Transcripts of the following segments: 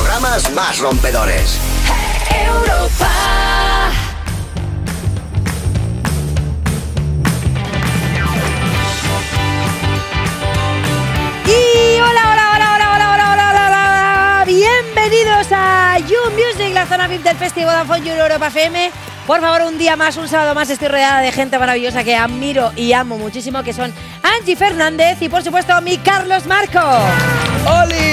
programas más rompedores. Europa. la zona VIP del Festival Vodafone Euro Europa FM. Por favor, un día más, un sábado más, estoy rodeada de gente maravillosa que admiro y amo muchísimo, que son Angie Fernández y, por supuesto, mi Carlos Marco. ¡Oli!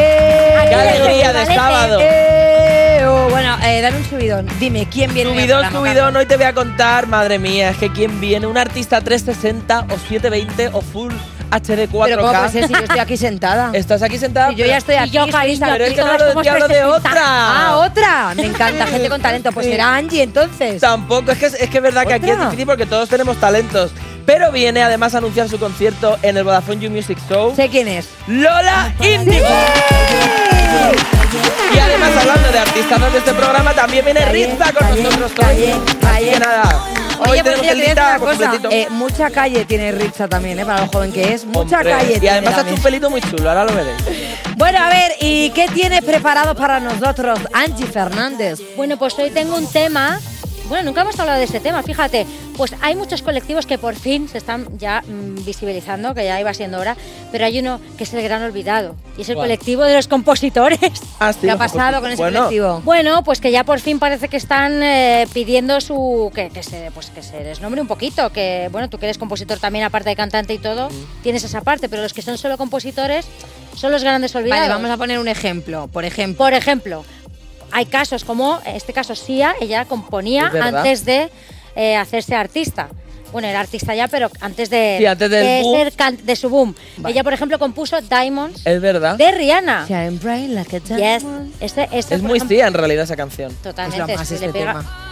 Eh, ¡Qué alegría de sábado! eh, oh, bueno, eh, dame un subidón. Dime, ¿quién viene? Subidón, programa, subidón, Carlos? hoy te voy a contar, madre mía, es que quién viene, un artista 360 o 720 o Full HD 4K. Pero ¿cómo puede ser si yo estoy aquí sentada? Estás aquí sentada. Si yo ya estoy aquí. Y yo. Pero es que no hablo de somos ti, hablo de 360. otra. Ah, otra. Me encanta, gente con talento. Pues será Angie entonces. Tampoco, es que es, que es verdad que aquí es difícil porque todos tenemos talentos. Pero viene además a anunciar su concierto en el Vodafone You Music Show. Sé quién es. Lola Indigo. Y además, hablando de artistas de este programa, también viene Rizza con calle, nosotros calle, Así que nada, hoy Oye, pues tenemos el una cosa. Eh, mucha calle tiene Ritza también, ¿eh? Para lo joven que es. Mucha Hombre, calle Y además ha hecho también. un pelito muy chulo, ahora lo veréis. Bueno, a ver, ¿y qué tienes preparado para nosotros, Angie Fernández? Bueno, pues hoy tengo un tema. Bueno, nunca hemos hablado de este tema, fíjate. Pues hay muchos colectivos que por fin se están ya mm, visibilizando, que ya iba siendo hora, pero hay uno que es el gran olvidado, y es el ¿Cuál? colectivo de los compositores. Ah, sí, ¿Qué ha pasado con ese bueno, colectivo? Bueno, pues que ya por fin parece que están eh, pidiendo su que, que se pues que se les nombre un poquito, que bueno, tú que eres compositor también aparte de cantante y todo, tienes esa parte, pero los que son solo compositores son los grandes olvidados. Vale, vamos a poner un ejemplo. Por ejemplo, Por ejemplo, hay casos como, en este caso Sia, ella componía antes de eh, hacerse artista. Bueno, era artista ya, pero antes de, Sí, antes del de boom. ser can- de su boom. Ella, por ejemplo, compuso Diamonds Es verdad. de Rihanna. Shine bright like a Yes. Este, este, Es muy ejemplo, tía en realidad esa canción. Totalmente, Es lo más sí, este le pega. tema.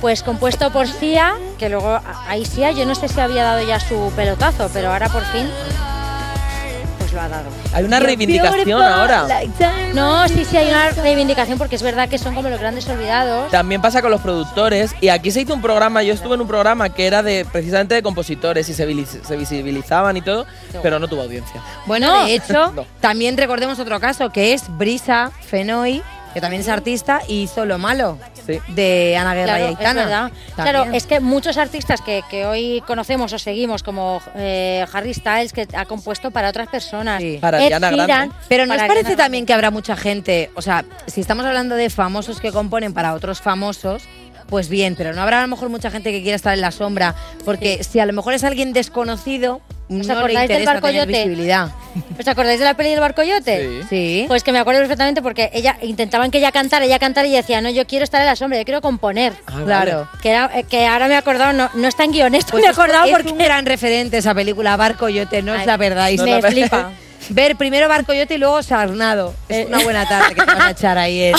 Pues compuesto por Sia, que luego a- ahí Sia, yo no sé si había dado ya su pelotazo, pero ahora por fin lo ha dado. Hay una reivindicación ahora. No, sí, sí hay una reivindicación porque es verdad que son como los grandes olvidados. También pasa con los productores y aquí se hizo un programa, yo estuve en un programa que era de precisamente de compositores y se, visibilizaban y todo, pero no tuvo audiencia. Bueno, de hecho, No. también recordemos otro caso que es Brisa Fenoy, que también es artista y hizo Lo Malo Sí. de Ana Guerra Claro, y es Aitana. También. Claro, es que muchos artistas que, que hoy conocemos o seguimos, como eh, Harry Styles, que ha compuesto para otras personas. Sí. Para Ed Ariana Grande. Sheeran, Pero ¿no os para parece también que habrá mucha gente, o sea, si estamos hablando de famosos que componen para otros famosos, pues bien, pero no habrá a lo mejor mucha gente que quiera estar en la sombra, porque si a lo mejor es alguien desconocido, no le acordáis del? ¿Os acordáis de la peli del barcoyote? Sí. Sí. Pues que me acuerdo perfectamente porque ella intentaban que ella cantara, ella cantara y decía, no, yo quiero estar en la sombra, yo quiero componer. Ah, claro. Que, era- eh, que ahora me he acordado, no, no está en guion, esto Pues me he es- acordado es porque un gran referente esa película Barco Yote, no os Ay, la perdáis. No me la- flipa. Ver primero Barco Yote y luego Sarnado. Es una buena tarde que te vas a echar ahí en...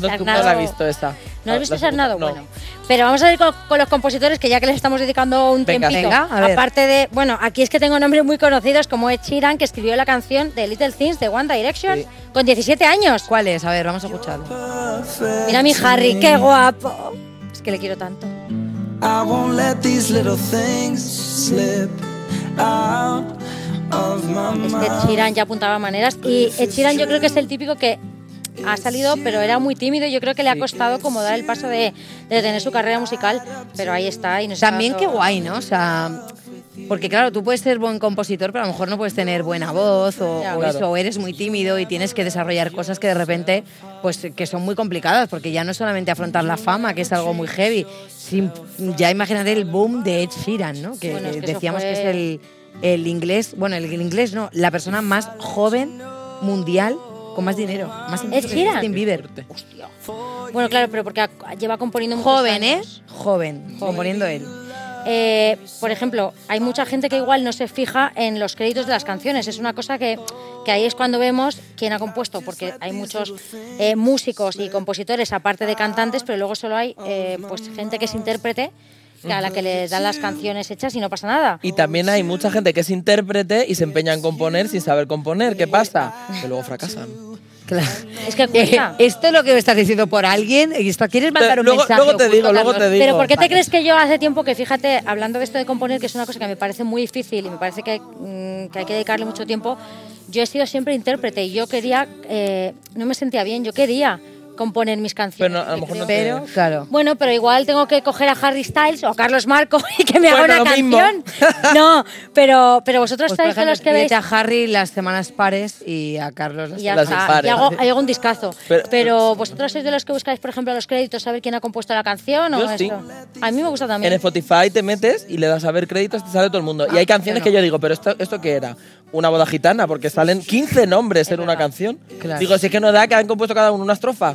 No, no Sarnado. la he visto esa. ¿No has visto Sarnado? no. Bueno. Pero vamos a ir con, con los compositores que ya que les estamos dedicando un Venga. tiempito. Venga, a ver. Aparte de, bueno, aquí es que tengo nombres muy conocidos como Ed Sheeran, que escribió la canción de Little Things de One Direction Sí. con 17 años. ¿Cuál es? A ver, vamos a escucharlo. Mira a mi Harry, qué guapo. Es que le quiero tanto. I won't let these little things slip out of my Es que Ed Sheeran ya apuntaba maneras y Ed Sheeran yo creo que es el típico que ha salido, pero era muy tímido y yo creo que le ha costado como dar el paso de, de tener su carrera musical, pero ahí está. Y nos También qué guay, ¿no? O sea, porque claro, tú puedes ser buen compositor, pero a lo mejor no puedes tener buena voz o, Ya. o Claro. eso, o eres muy tímido y tienes que desarrollar cosas que de repente, pues que son muy complicadas, porque ya no es solamente afrontar la fama, que es algo muy heavy, sin- ya imagínate el boom de Ed Sheeran, ¿no? Que, Bueno, es que que eso decíamos fue- que es el, el inglés, bueno, el, el inglés no, la persona más joven mundial con más dinero, más incluso que Sheeran? Justin Bieber. Bueno, claro, pero porque ha- lleva componiendo muchos Joven, ¿eh? años. Joven, componiendo él. Eh, por ejemplo, hay mucha gente que igual no se fija en los créditos de las canciones. Es una cosa que, que ahí es cuando vemos quién ha compuesto, porque hay muchos eh, músicos y compositores aparte de cantantes, pero luego solo hay eh, pues gente que es intérprete a la que le dan las canciones hechas y no pasa nada. Y también hay mucha gente que es intérprete y se empeña en componer sin saber componer. ¿Qué pasa? Que luego fracasan. Claro. Es que Eh, esto es lo que me estás diciendo por alguien. y esto- ¿Quieres mandar un luego- mensaje? luego te digo, luego te digo. Pero ¿por qué te Vale. crees que yo hace tiempo que, fíjate, hablando de esto de componer, que es una cosa que me parece muy difícil y me parece que, mm, que hay que dedicarle mucho tiempo, yo he sido siempre intérprete y yo quería, eh, no me sentía bien, yo quería componer mis canciones. Pero no, a lo mejor no Pero, te- claro. Bueno, pero igual tengo que coger a Harry Styles o a Carlos Marco y que me haga una mismo. canción. No, pero, pero vosotros Pues, estáis de ejemplo, los que veis. a Harry las semanas pares y a Carlos las Y está, impares. y hago, y hago un discazo. Pero, Pero- vosotros sois de los que buscáis, por ejemplo, los créditos, saber quién ha compuesto la canción o sí. esto. A mí me gusta En también. Spotify te metes y le das a ver créditos, te sale todo el mundo. y hay canciones que yo digo, pero esto, ¿esto qué era? Una boda gitana, porque salen 15 nombres en una canción. Claro. Digo, si es que no da que han compuesto cada uno una estrofa.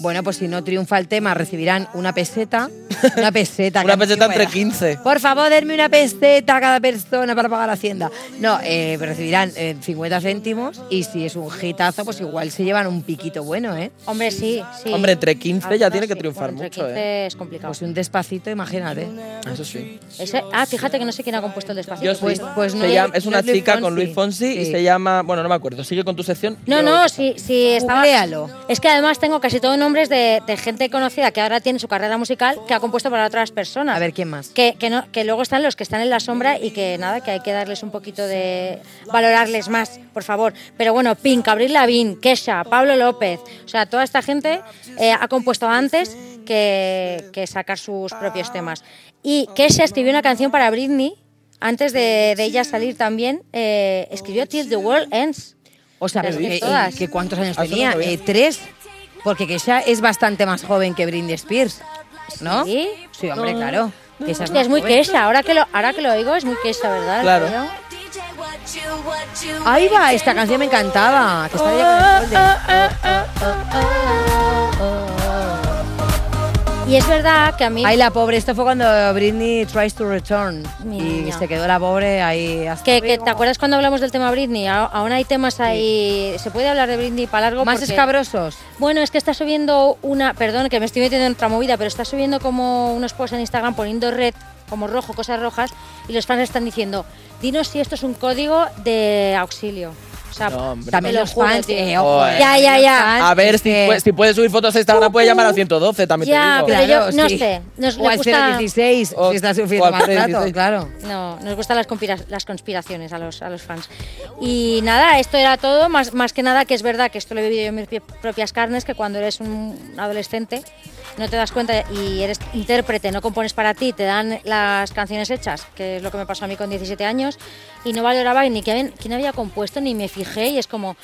Bueno, pues si no triunfa el tema, recibirán una peseta. Una peseta. Una peseta entre era. 15. Por favor, denme una peseta a cada persona para pagar Hacienda. No, eh, recibirán eh, 50 céntimos y si es un hitazo, pues igual se llevan un piquito bueno, ¿eh? Hombre, sí, sí. Hombre, entre 15 ya tiene que sí. triunfar Bueno, entre mucho, 15 es complicado. Pues un despacito, imagínate. Eso sí. Ese- ah, fíjate que no sé quién ha compuesto el despacito. Yo. Pues- pues no es- llama- es no una Luis chica con. Luis Fonsi y se llama. Bueno, no me acuerdo. Sigue con tu sección. No, Yo- no, sí, sí estaba. Es que además tengo casi todos nombres de, de gente conocida que ahora tiene su carrera musical que ha compuesto para otras personas. A ver, ¿quién más? Que, que, no, que luego están los que están en la sombra y que nada, que hay que darles un poquito de. valorarles más, por favor. Pero bueno, Pink, Abril Lavín, Kesha, Pablo López, o sea, toda esta gente eh, ha compuesto antes que, que sacar sus propios temas. Y Kesha escribió una canción para Britney. Antes de, de ella salir también, eh, escribió Till the World Ends. O sea, pero que, todas. que ¿cuántos años tenía? Eh, tres. Porque Kesha es bastante más joven que Britney Spears, ¿no? ¿Sí? Sí, hombre, claro. Kesha Hostia, es muy joven. Kesha. Ahora que, lo, ahora que lo oigo, es muy Kesha, ¿verdad? Claro. Ahí va, esta canción me encantaba. Que Y es verdad que a mí. Ay, la pobre, esto fue cuando Britney tries to return. Y se quedó la pobre ahí hasta Que, que. ¿Te acuerdas cuando hablamos del tema Britney? Aún hay temas ahí. Se puede hablar de Britney para largo. Más porque- escabrosos. Bueno, es que está subiendo una. Perdón, que me estoy metiendo en otra movida, pero está subiendo como unos posts en Instagram poniendo red, como rojo, cosas rojas, y los fans están diciendo: dinos si esto es un código de auxilio. O sea, No, hombre. También los juro, fans, eh, ojo, eh, Ya, ya, ya. A ver, si, que- puede- si puedes subir fotos a Instagram, puedes llamar al 112, también Ya, te digo. pero yo Claro, no sí. sé. Nos, o al gusta, 016, O- si estás sufriendo al más rato, 016. claro. No, nos gustan las, conspira- las conspiraciones a los, a los fans. Y nada, esto era todo, más, más que nada que es verdad que esto lo he vivido yo en mis pi- propias carnes, que cuando eres un adolescente no te das cuenta y eres intérprete, no compones para ti, te dan las canciones hechas, que es lo que me pasó a mí con 17 años, y no valoraba ni quién, quién había compuesto, ni me fijé, y es como,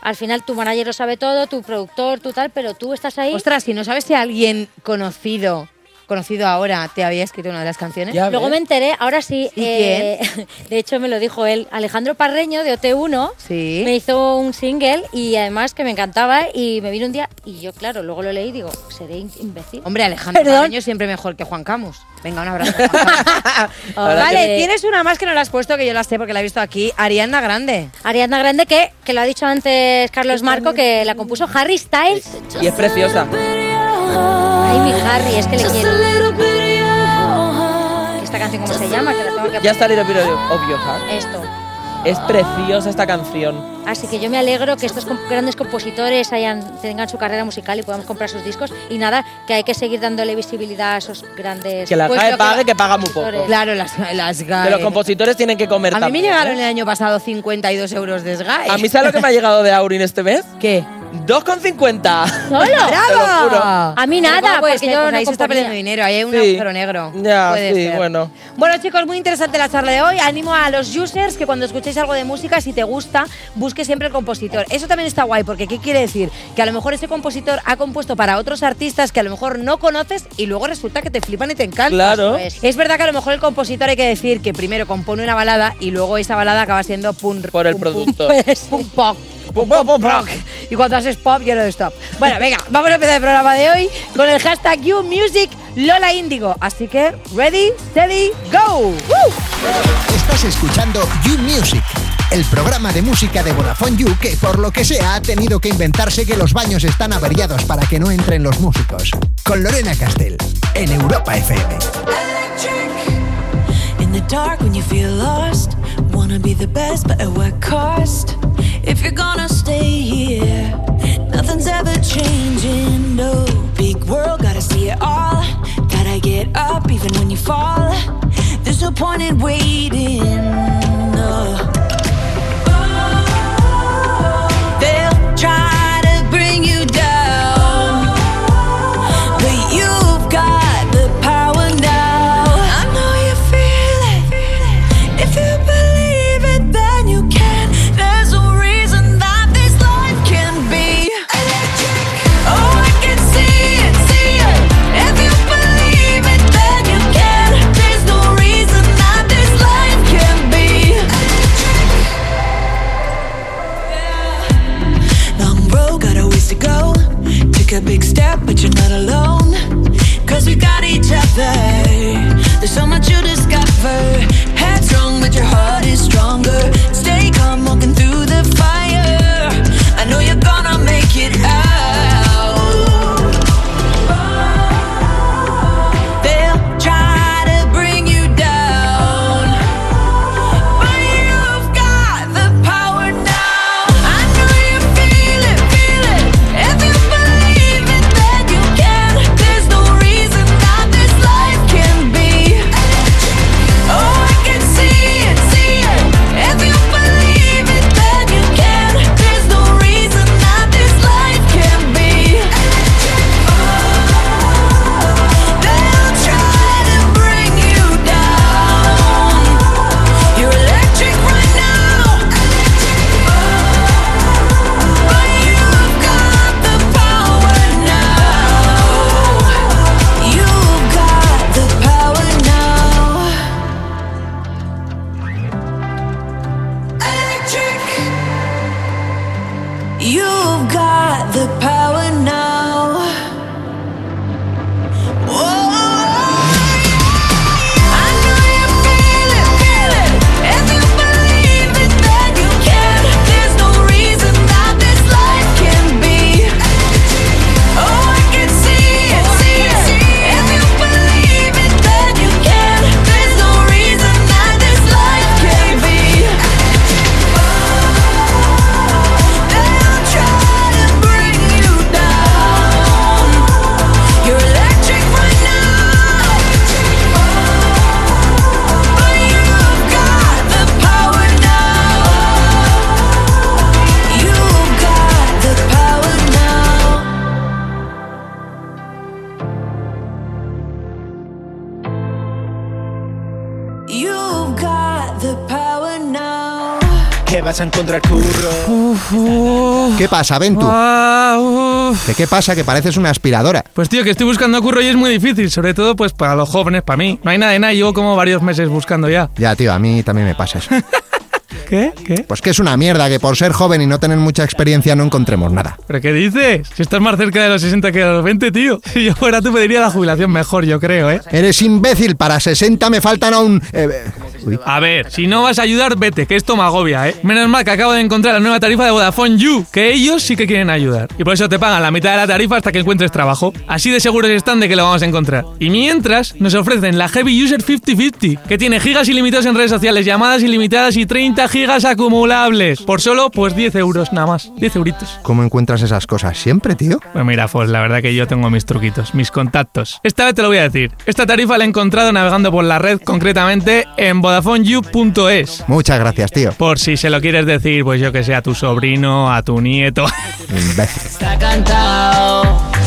al final tu manager lo sabe todo, tu productor, tu tal, pero tú estás ahí... Ostras, si no sabes si alguien conocido, conocido ahora, te había escrito una de las canciones. Ya Luego ves. me enteré, ahora sí. ¿Y eh, de hecho, me lo dijo él. Alejandro Parreño de OT1 Sí. me hizo un single y además que me encantaba y me vino un día y yo, claro, luego lo leí y digo, seré imbécil. Hombre, Alejandro Perdón. Carreño siempre mejor que Juan Camus. Venga, un abrazo. Vale, que- tienes una más que no la has puesto, que yo la sé porque la he visto aquí. Ariana Grande. Ariana Grande, que, que lo ha dicho antes Carlos Marco, que la compuso Harry Styles. Y es preciosa. Ay, mi Harry, es que le quiero. ¿Esta canción cómo se llama? Que la tengo que Ya está Little Bit of Your Heart. Esto. Es preciosa esta canción. Así que yo me alegro que estos grandes compositores hayan, tengan su carrera musical y podamos comprar sus discos. Y nada, que hay que seguir dándole visibilidad a esos grandes. Que la Pues GAE lo que- pague, que paga muy poco. Claro, las, las GAE. Que los compositores tienen que comer A mí me llegaron ¿eh? el año pasado 52 euros de SGAE. A mí, ¿sabes lo que me ha llegado de Aurin este mes? ¿Qué? 2,50. ¡Solo! Te lo juro. A mí nada, ¿Cómo puede porque yo Pues no ahí se está componía. perdiendo dinero, ahí hay un Sí. agujero negro. Ya, Puede sí, ser. bueno. Bueno, chicos, muy interesante la charla de hoy. Animo a los users que cuando escuchéis algo de música, si te gusta, busque siempre el compositor. Eso también está guay, porque ¿qué quiere decir? Que a lo mejor ese compositor ha compuesto para otros artistas que a lo mejor no conoces y luego resulta que te flipan y te encantan. Claro. Pues, Es verdad que a lo mejor el compositor hay que decir que primero compone una balada y luego esa balada acaba siendo pum, Por el pum, pum, productor. pues, pum, pop. Pum, pum, pum, pum. rock. Y cuando haces pop, yo no stop. Bueno, venga, vamos a empezar el programa de hoy con el hashtag YouMusic Lola Índigo. Así que, ready, steady, go. Estás escuchando You Music, el programa de música de Vodafone You que por lo que sea ha tenido que inventarse que los baños están averiados para que no entren los músicos. Con Lorena Castell, en Europa FM. In the dark when you feel lost, wanna be the best, but at what cost? If you're gonna stay here, Nothing's ever changing, no. Big world, gotta see it all. Gotta get up even when you fall. There's no point in waiting, no. Vas a encontrar curro. ¿Qué pasa, Ventu? Ah. ¿De qué pasa? Que pareces una aspiradora. Pues tío, que estoy buscando curro y es muy difícil, sobre todo pues para los jóvenes, para mí. No hay nada de nada, llevo como varios meses buscando ya. Ya, tío, a mí también me pasa eso. ¿Qué? ¿Qué? Pues que es una mierda que por ser joven y no tener mucha experiencia no encontremos nada. ¿Pero qué dices? Si estás más cerca de los 60 que de los 20, tío. Si yo fuera tú pediría la jubilación mejor, yo creo, ¿eh? Eres imbécil, para 60 me faltan aún... eh, uy. A ver, si no vas a ayudar, vete, que esto me agobia, ¿eh? Menos mal que acabo de encontrar la nueva tarifa de Vodafone You, que ellos sí que quieren ayudar. Y por eso te pagan la mitad de la tarifa hasta que encuentres trabajo. Así de seguros están de que lo vamos a encontrar. Y mientras, nos ofrecen la Heavy User 5050, que tiene gigas ilimitados en redes sociales, llamadas ilimitadas y 30 gigas acumulables. Por solo, pues 10 euros nada más. 10 euritos. ¿Cómo encuentras esas cosas siempre, tío? Pues mira, pues la verdad que yo tengo mis truquitos, mis contactos. Esta vez te lo voy a decir. Esta tarifa la he encontrado navegando por la red, concretamente en VodafoneYou.es. Muchas gracias, tío. Por si se lo quieres decir, pues yo que sé, a tu sobrino, a tu nieto. Imbécil. Está cantado.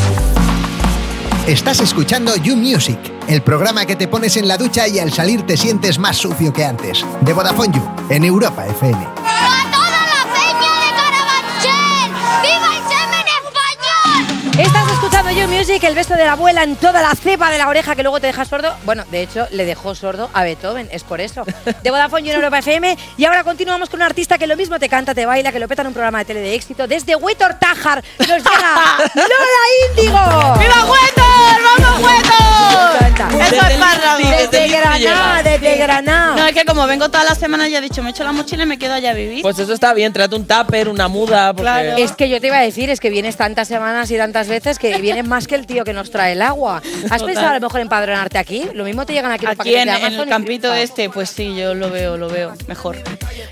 Estás escuchando You Music, el programa que te pones en la ducha y al salir te sientes más sucio que antes. De Vodafone You, en Europa FM. ¡A toda la peña de Carabanchel! ¡Viva el semen español! Estás You Music, el beso de la abuela en toda la cepa de la oreja que luego te deja sordo. Bueno, de hecho, le dejó sordo a Beethoven, es por eso. De Vodafone You en Europa FM. Y ahora continuamos con un artista que lo mismo te canta, te baila, que lo peta en un programa de tele de éxito. Desde Huetor Tájar nos llega Lola Índigo. ¡Viva Huetor! ¡Vamos Huetor! Eso es Parra. Desde Granada, desde Granada. No, es que como vengo todas las semanas ya he dicho, me echo la mochila y me quedo allá a vivir. Pues eso está bien, tráete un tupper, una muda, porque... Es que yo te iba a decir, es que vienes tantas semanas y tantas veces que vienes más que el tío que nos trae el agua. ¿Has Total. pensado a lo mejor empadronarte aquí? Lo mismo te llegan aquí los Aquí paquetes en, de en Amazon el y campito triunfas. este, pues sí, yo lo veo, lo veo mejor.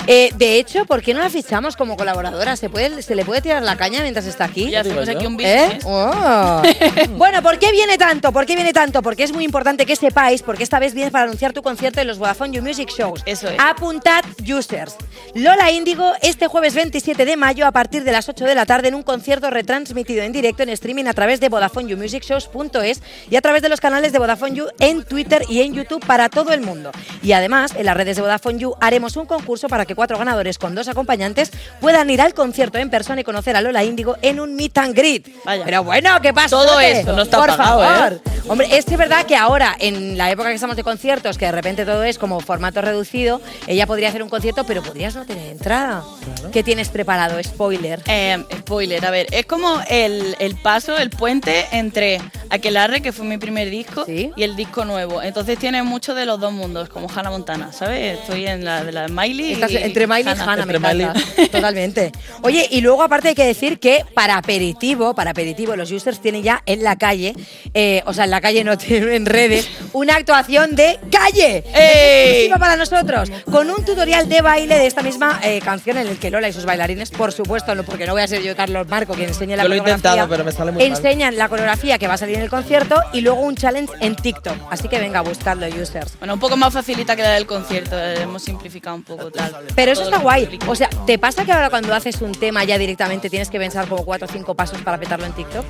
Eh, de hecho, ¿por qué no la fichamos como colaboradora? ¿Se, puede, ¿Se le puede tirar la caña mientras está aquí? Ya hacemos aquí un ¿Eh? business. Oh. bueno, ¿por qué viene tanto? ¿Por qué viene tanto? Porque es muy importante que sepáis, porque esta vez vienes para anunciar tu concierto en los Vodafone You Music Shows. Eso es. Apuntad, users. Lola Índigo, este jueves 27 de mayo, a partir de las 8 de la tarde, en un concierto retransmitido en directo en streaming a través de VodafoneYouMusicShows.es y a través de los canales de Vodafone You en Twitter y en YouTube para todo el mundo. Y además, en las redes de Vodafone You haremos un concurso para que cuatro ganadores con dos acompañantes puedan ir al concierto en persona y conocer a Lola Índigo en un meet and greet. Vaya. Pero bueno, ¿qué pasa? Todo eso no está Por pagado, favor. ¿eh? Hombre, es que es verdad que ahora, en la época que estamos de conciertos, que de repente todo es como formato reducido, ella podría hacer un concierto, pero podrías no tener entrada. ¿Qué tienes preparado? Spoiler. Eh, spoiler, a ver, es como el, el paso, el puente entre Aquelarre, que fue mi primer disco, Sí. y el disco nuevo. Entonces tiene mucho de los dos mundos, como Hannah Montana, ¿sabes? Estoy en la de la Miley. Estás y entre Miley y Hannah, me Entre Miley. encanta. Totalmente. Oye, y luego aparte hay que decir que para aperitivo, para aperitivo, los users tienen ya en la calle, eh, o sea, en la calle no tienen en redes, una actuación de calle. Exclusiva para nosotros, con un tutorial de baile de esta misma eh, canción en el que Lola y sus bailarines, por supuesto, no, porque no voy a ser yo Carlos Marco quien enseñe la Yo lo he coreografía, intentado, pero me sale muy mal. Enseñan la coreografía que va a salir en el concierto y luego un challenge en TikTok. Así que venga, buscadlo, users. Bueno, un poco más facilita que la del concierto, eh, hemos simplificado un poco tal. Pero eso está guay. O sea, ¿te pasa que ahora cuando haces un tema ya directamente tienes que pensar como cuatro o cinco pasos para petarlo en TikTok?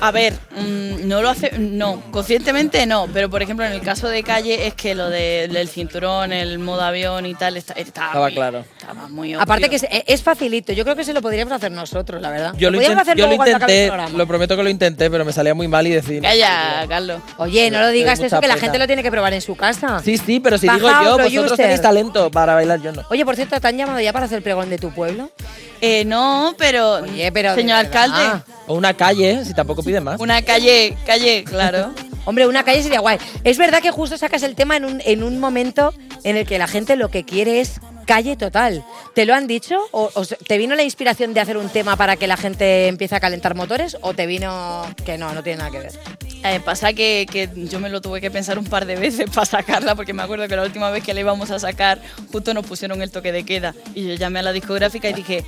A ver, mm, no lo hace, no, conscientemente no, pero por ejemplo en el caso de calle es que lo de- del cinturón, el modo avión y tal, está- estaba, Estaba muy- claro. Estaba muy obvio. Aparte que es, es facilito. Yo creo que se lo podríamos hacer nosotros, la verdad. Yo lo, intent- hacer yo lo el intenté, lo prometo que lo intenté, pero me salía muy mal y decir... Calla, Carlos. Oye, no lo digas eso, que la gente lo tiene que probar en su casa. Sí, sí, pero si digo yo, vosotros tenéis talento para bailar, yo no. Oye, por cierto, ¿te han llamado ya para hacer pregón de tu pueblo? Eh, no, pero, Oye, pero señor alcalde, O una calle, si tampoco pide más. una calle, calle, claro. Hombre, una calle sería guay. Es verdad que justo sacas el tema en un, en un momento en el que la gente lo que quiere es calle total. ¿Te lo han dicho? ¿O, o te vino la inspiración de hacer un tema para que la gente empiece a calentar motores? ¿O te vino que no, no tiene nada que ver? Eh, pasa que, que yo me lo tuve que pensar un par de veces para sacarla, porque me acuerdo que la última vez que la íbamos a sacar, justo nos pusieron el toque de queda. Y yo llamé a la discográfica y dije,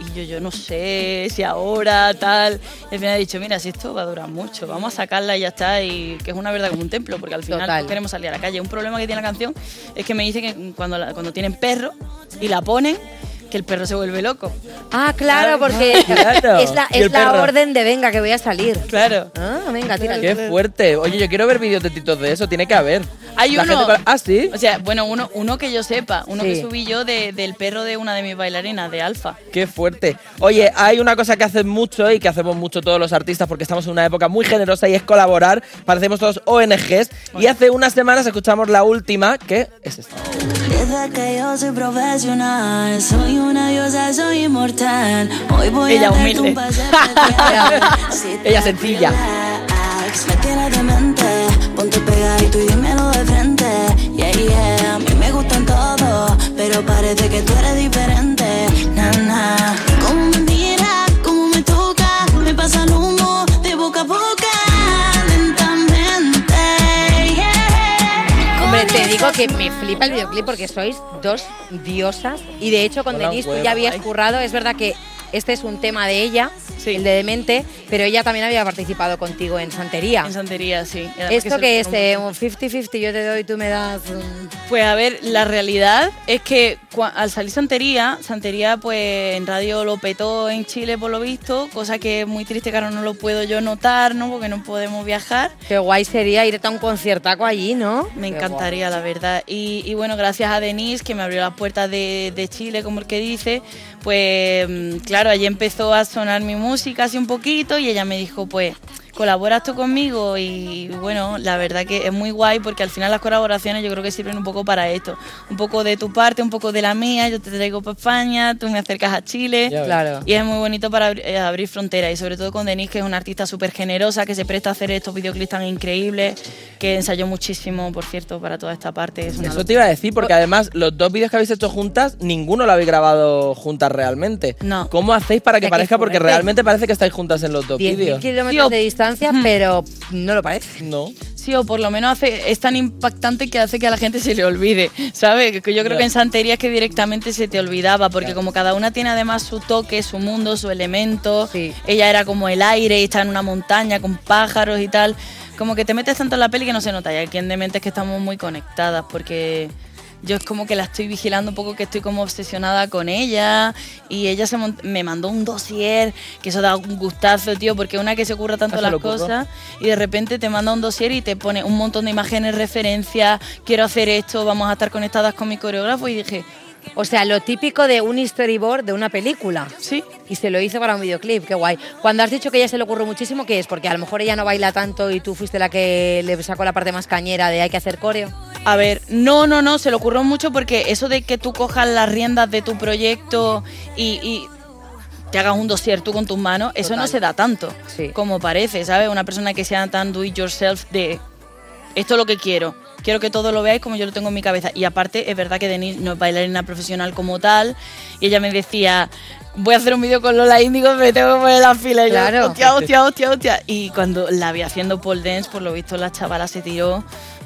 y yo, yo no sé si ahora, tal. Y al final he dicho, mira, si esto va a durar mucho, vamos a sacarla y ya está. Y que es una verdad como un templo, porque al final Total. no queremos salir a la calle. Un problema que tiene la canción es que me dice que cuando, la- cuando tienen perro y la ponen, que el perro se vuelve loco. Ah, claro, porque Claro. es la, es la orden de venga, que voy a salir. Claro. Ah, venga, tira. Qué fuerte. Oye, yo quiero ver videotetitos de eso, tiene que haber. Hay La uno. gente Ah, sí. O sea, bueno, uno, uno que yo sepa, uno Sí. que subí yo de- del perro de una de mis bailarinas, de Alfa. Qué fuerte. Oye, hay una cosa que hacen mucho y que hacemos mucho todos los artistas porque estamos en una época muy generosa y es colaborar. Parecemos todos ONGs. Y hace unas semanas escuchamos la última, que es esta. Desde que yo soy profesional, soy una diosa, soy inmortal. Hoy voy Ella humilde. Ella sencilla. Me demente, ponte pegadito y dímelo de frente. Yeah, yeah, a mí me gustan todos, pero parece que tú eres diferente. Na, na. Como me mira, como me toca, me pasa el digo que me flipa el videoclip porque sois dos diosas. Y de hecho, con Denise tú ya habías currado. Es verdad que este es un tema de ella, Sí. el de Demente, pero ella también había participado contigo en Santería. En Santería, sí. ¿Esto que es? eh, un 50-50, yo te doy, tú me das. mm. Pues a ver, la realidad es que al salir Santería, Santería pues en radio lo petó en Chile por lo visto, cosa que es muy triste ahora no lo puedo yo notar, ¿no? Porque no podemos viajar. Qué guay sería irte a un conciertaco allí, ¿no? Me Qué encantaría, la y bueno, gracias a Denise, que me abrió las puertas de, de Chile, como el que dice, pues mm, claro, allí empezó a sonar mi música así un poquito y ella me dijo, pues colaboras tú conmigo y bueno, la verdad que es muy guay porque al final las colaboraciones yo creo que sirven un poco para esto. Un poco de tu parte, un poco de la mía, yo te traigo para España, tú me acercas a Chile. Claro. Y es muy bonito para abri- eh, abrir fronteras y sobre todo con Denise, que es una artista súper generosa, que se presta a hacer estos videoclips tan increíbles, que ensayó muchísimo, por cierto, para toda esta parte. Es una Eso te iba a decir, porque además los dos vídeos que habéis hecho juntas, ninguno lo habéis grabado juntas realmente. No. ¿Cómo hacéis para que parezca? Porque realmente parece que estáis juntas en los dos 10.000 vídeos. kilómetros de distancia, pero no lo parece. No. Sí, o por lo menos hace, es tan impactante que hace que a la gente se le olvide, ¿sabes? Que yo creo que en santería es que directamente se te olvidaba, porque como cada una tiene además su toque, su mundo, su elemento, ella era como el aire y está en una montaña con pájaros y tal, como que te metes tanto en la peli que no se nota, y aquí en Demente es que estamos muy conectadas, porque yo es como que la estoy vigilando un poco, que estoy como obsesionada con ella y ella se me mandó un dossier, que eso da un gustazo, tío, porque una que se ocurra tanto Ah, las cosas y de repente te manda un dossier y te pone un montón de imágenes, referencias, quiero hacer esto, vamos a estar conectadas con mi coreógrafo y dije, O sea, lo típico de un storyboard de una película. Sí. Y se lo hizo para un videoclip, qué guay. Cuando has dicho que ella se le ocurrió muchísimo, ¿qué es? Porque a lo mejor ella no baila tanto y tú fuiste la que le sacó la parte más cañera de hay que hacer coreo. A ver, no, no, no, se le ocurrió mucho porque eso de que tú cojas las riendas de tu proyecto y, y te hagas un dossier tú con tus manos, eso no se da tanto Sí. como parece, ¿sabes? Una persona que sea tan do it yourself de esto es lo que quiero, quiero que todo lo veáis como yo lo tengo en mi cabeza. Y aparte, es verdad que Denise no es bailarina profesional como tal y ella me decía... Voy a hacer un vídeo con Lola Índigo, me tengo que poner la fila. Y yo, Claro. hostia, hostia, hostia, hostia. Y cuando la vi haciendo pole dance, por lo visto la chavala se tiró,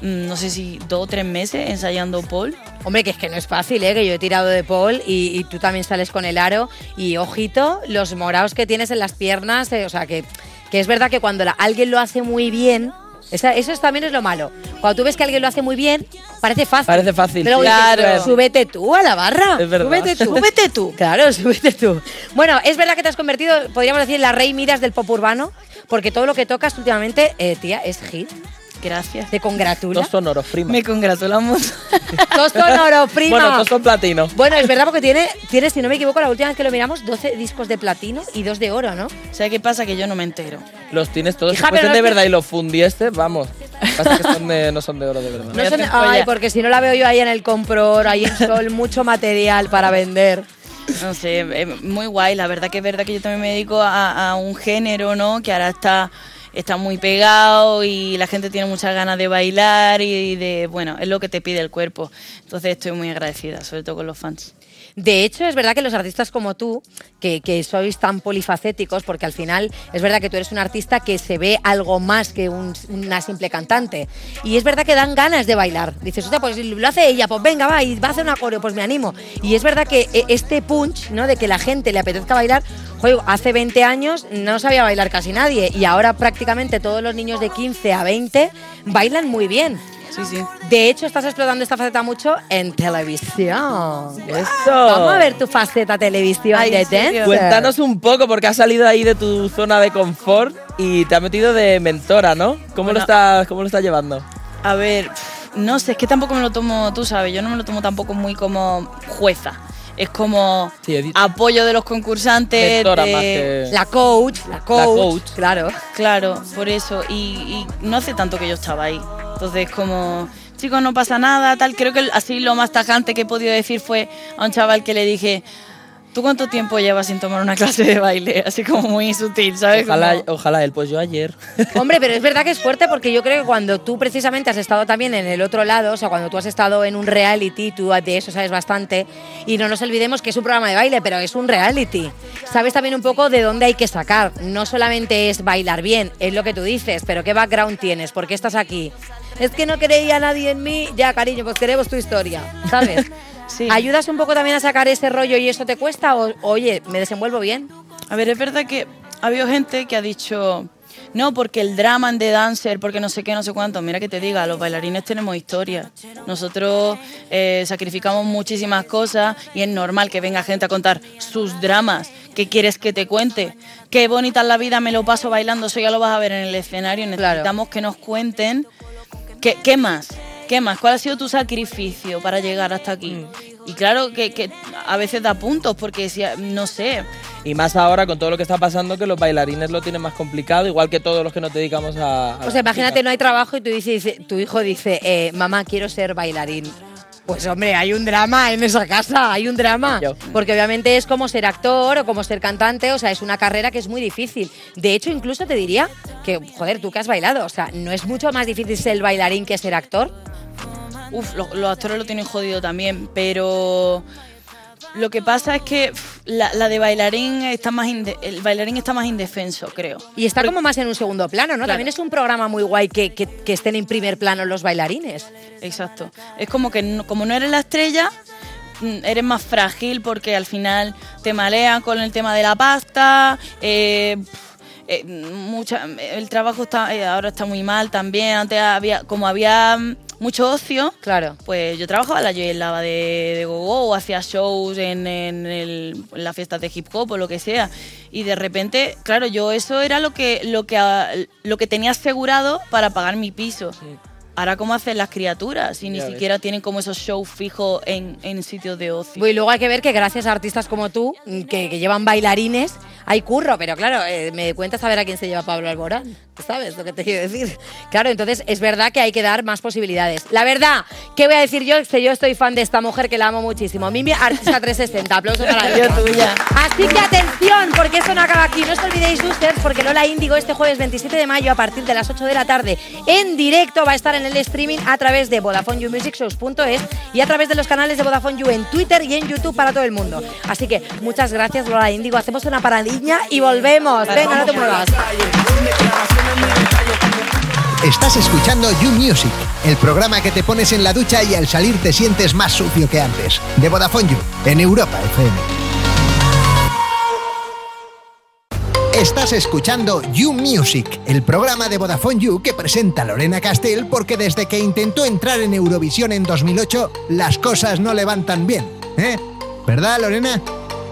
mm, no sé si dos o tres meses ensayando pole. Hombre, que es que no es fácil, ¿eh? Que yo he tirado de Paul y, y tú también sales con el aro. Y ojito, los morados que tienes en las piernas. eh, o sea, que, que es verdad que cuando la- alguien lo hace muy bien. Esa- eso es- también es lo malo. Cuando tú ves que alguien lo hace muy bien, parece fácil. Parece fácil. Pero dices, Claro. súbete tú a la barra. Es verdad. Súbete tú. Súbete tú. Claro, súbete tú. Bueno, es verdad que te has convertido, podríamos decir, en la rey Midas del pop urbano, porque todo lo que tocas últimamente, eh, tía, es hit. Gracias. Te congratula. Dos sonoros, prima. Me congratulamos. Dos sonoros, prima. Bueno, dos son platino. Bueno, es verdad porque tiene, tiene, si no me equivoco, la última vez que lo miramos, 12 discos de platino y dos de oro, ¿no? ¿Sabes qué pasa? Que yo no me entero. Los tienes todos. Hija, si fuesen de no es que- verdad y los fundieste, vamos. Pasa que son de- no son de oro de verdad. No son- ay, porque si no la veo yo ahí en el compror, ahí en Sol, mucho material para vender. No sé, es muy guay. La verdad que es verdad que yo también me dedico a, a un género, ¿no? Que ahora está, está muy pegado y la gente tiene muchas ganas de bailar y de, bueno, es lo que te pide el cuerpo. Entonces estoy muy agradecida, sobre todo con los fans. De hecho, es verdad que los artistas como tú, que, sois tan polifacéticos, porque al final es verdad que tú eres un artista que se ve algo más que un- una simple cantante. Y es verdad que dan ganas de bailar. Dices, hostia, pues lo hace ella, pues venga, va, y va a hacer un coreo, pues me animo. Y es verdad que eh, este punch, ¿no? De que la gente le apetezca bailar, hace 20 años no sabía bailar casi nadie. Y ahora prácticamente todos los niños de 15 a 20 bailan muy bien. Sí, sí. De hecho, estás explotando esta faceta mucho en televisión. Eso. Vamos a ver tu faceta televisión Ay, de dancer. Cuéntanos un poco, porque has salido ahí de tu zona de confort y te has metido de mentora, ¿no? ¿Cómo, Bueno. lo, estás, ¿Cómo lo estás llevando? A ver, no sé, es que tampoco me lo tomo, tú sabes, yo no me lo tomo tampoco muy como jueza. Es como Sí, apoyo de los concursantes. De- más que- La coach, la coach, coach. claro. Claro, por eso. Y, y no hace tanto que yo estaba ahí. Entonces, como, chicos, no pasa nada, tal. Creo que así lo más tajante que he podido decir fue a un chaval que le dije, ¿tú cuánto tiempo llevas sin tomar una clase de baile? Así como muy sutil, ¿sabes? Ojalá, Como- ojalá él, pues yo ayer. Hombre, pero es verdad que es fuerte porque yo creo que cuando tú precisamente has estado también en el otro lado, o sea, cuando tú has estado en un reality, tú de eso sabes bastante, y no nos olvidemos que es un programa de baile, pero es un reality. Sabes también un poco de dónde hay que sacar. No solamente es bailar bien, es lo que tú dices, pero qué background tienes, por qué estás aquí. Es que no creía nadie en mí, ya cariño, pues queremos tu historia, ¿sabes? Sí. ¿Ayudas un poco también a sacar ese rollo y eso te cuesta? O, oye, ¿me desenvuelvo bien? A ver, es verdad que ha habido gente que ha dicho, no, porque el drama en The Dancer, porque no sé qué, no sé cuánto. Mira que te diga, los bailarines tenemos historia. Nosotros eh, sacrificamos muchísimas cosas y es normal que venga gente a contar sus dramas. ¿Qué quieres que te cuente? Qué bonita es la vida, me lo paso bailando, eso ya lo vas a ver en el escenario. Necesitamos que nos cuenten ¿Qué, qué más? ¿Qué más? ¿Cuál ha sido tu sacrificio para llegar hasta aquí? Y claro que, que a veces da puntos, porque si, no sé, Y más ahora con todo lo que está pasando que los bailarines lo tienen más complicado, igual que todos los que nos dedicamos a... a O sea, imagínate, música. no hay trabajo y tú dices, dice- tu hijo dice, eh, mamá, quiero ser bailarín. Pues hombre, hay un drama en esa casa, hay un drama. Porque obviamente es como ser actor o como ser cantante, o sea, es una carrera que es muy difícil. De hecho, incluso te diría que, joder, tú que has bailado, o sea, ¿no es mucho más difícil ser bailarín que ser actor? Uf, lo- los actores lo tienen jodido también, pero lo que pasa es que la, la de bailarín está más inde- el bailarín está más indefenso, creo. Y está como más en un segundo plano, ¿no? Claro. También es un programa muy guay que, que- que estén en primer plano los bailarines. Exacto. Es como que no- como no eres la estrella, mm, eres más frágil porque al final te malean con el tema de la pasta. eh, eh, mucha, el trabajo está eh, ahora está muy mal también. Antes había como había mm, mucho ocio. Claro. Pues yo trabajaba en la Joy Lava de, de Gogo o hacía shows en, en el- en las fiestas de hip hop o lo que sea. Y de repente, claro, yo eso era lo que, lo que, lo que tenía asegurado para pagar mi piso. Ahora, ¿cómo hacen las criaturas? Y ni siquiera tienen como esos shows fijos en, en sitios de ocio. Y luego hay que ver que gracias a artistas como tú, que, que llevan bailarines, hay curro, pero claro, eh, me cuentas saber a quién se lleva Pablo Alborán, ¿sabes lo que te quiero decir? Claro, entonces es verdad que hay que dar más posibilidades. La verdad, ¿qué voy a decir yo? Que yo estoy fan de esta mujer que la amo muchísimo. Mimi, artista 360, aplausos para Yo tuya. Así que atención, porque esto no acaba aquí. No os olvidéis, Dusters, porque Lola Índigo este jueves 27 de mayo a partir de las 8 de la tarde en directo va a estar en el streaming a través de VodafoneYouMusicShows.es y a través de los canales de Vodafone You en Twitter y en YouTube para todo el mundo. Así que muchas gracias, Lola Índigo. Hacemos una paradilla y volvemos. Venga, no te muevas. Estás escuchando You Music, el programa que te pones en la ducha y al salir te sientes más sucio que antes. De Vodafone You, en Europa FM. Estás escuchando You Music, el programa de Vodafone You que presenta Lorena Castell porque desde que intentó entrar en Eurovisión en 2008, las cosas no le van tan bien. ¿Eh? ¿Verdad, Lorena?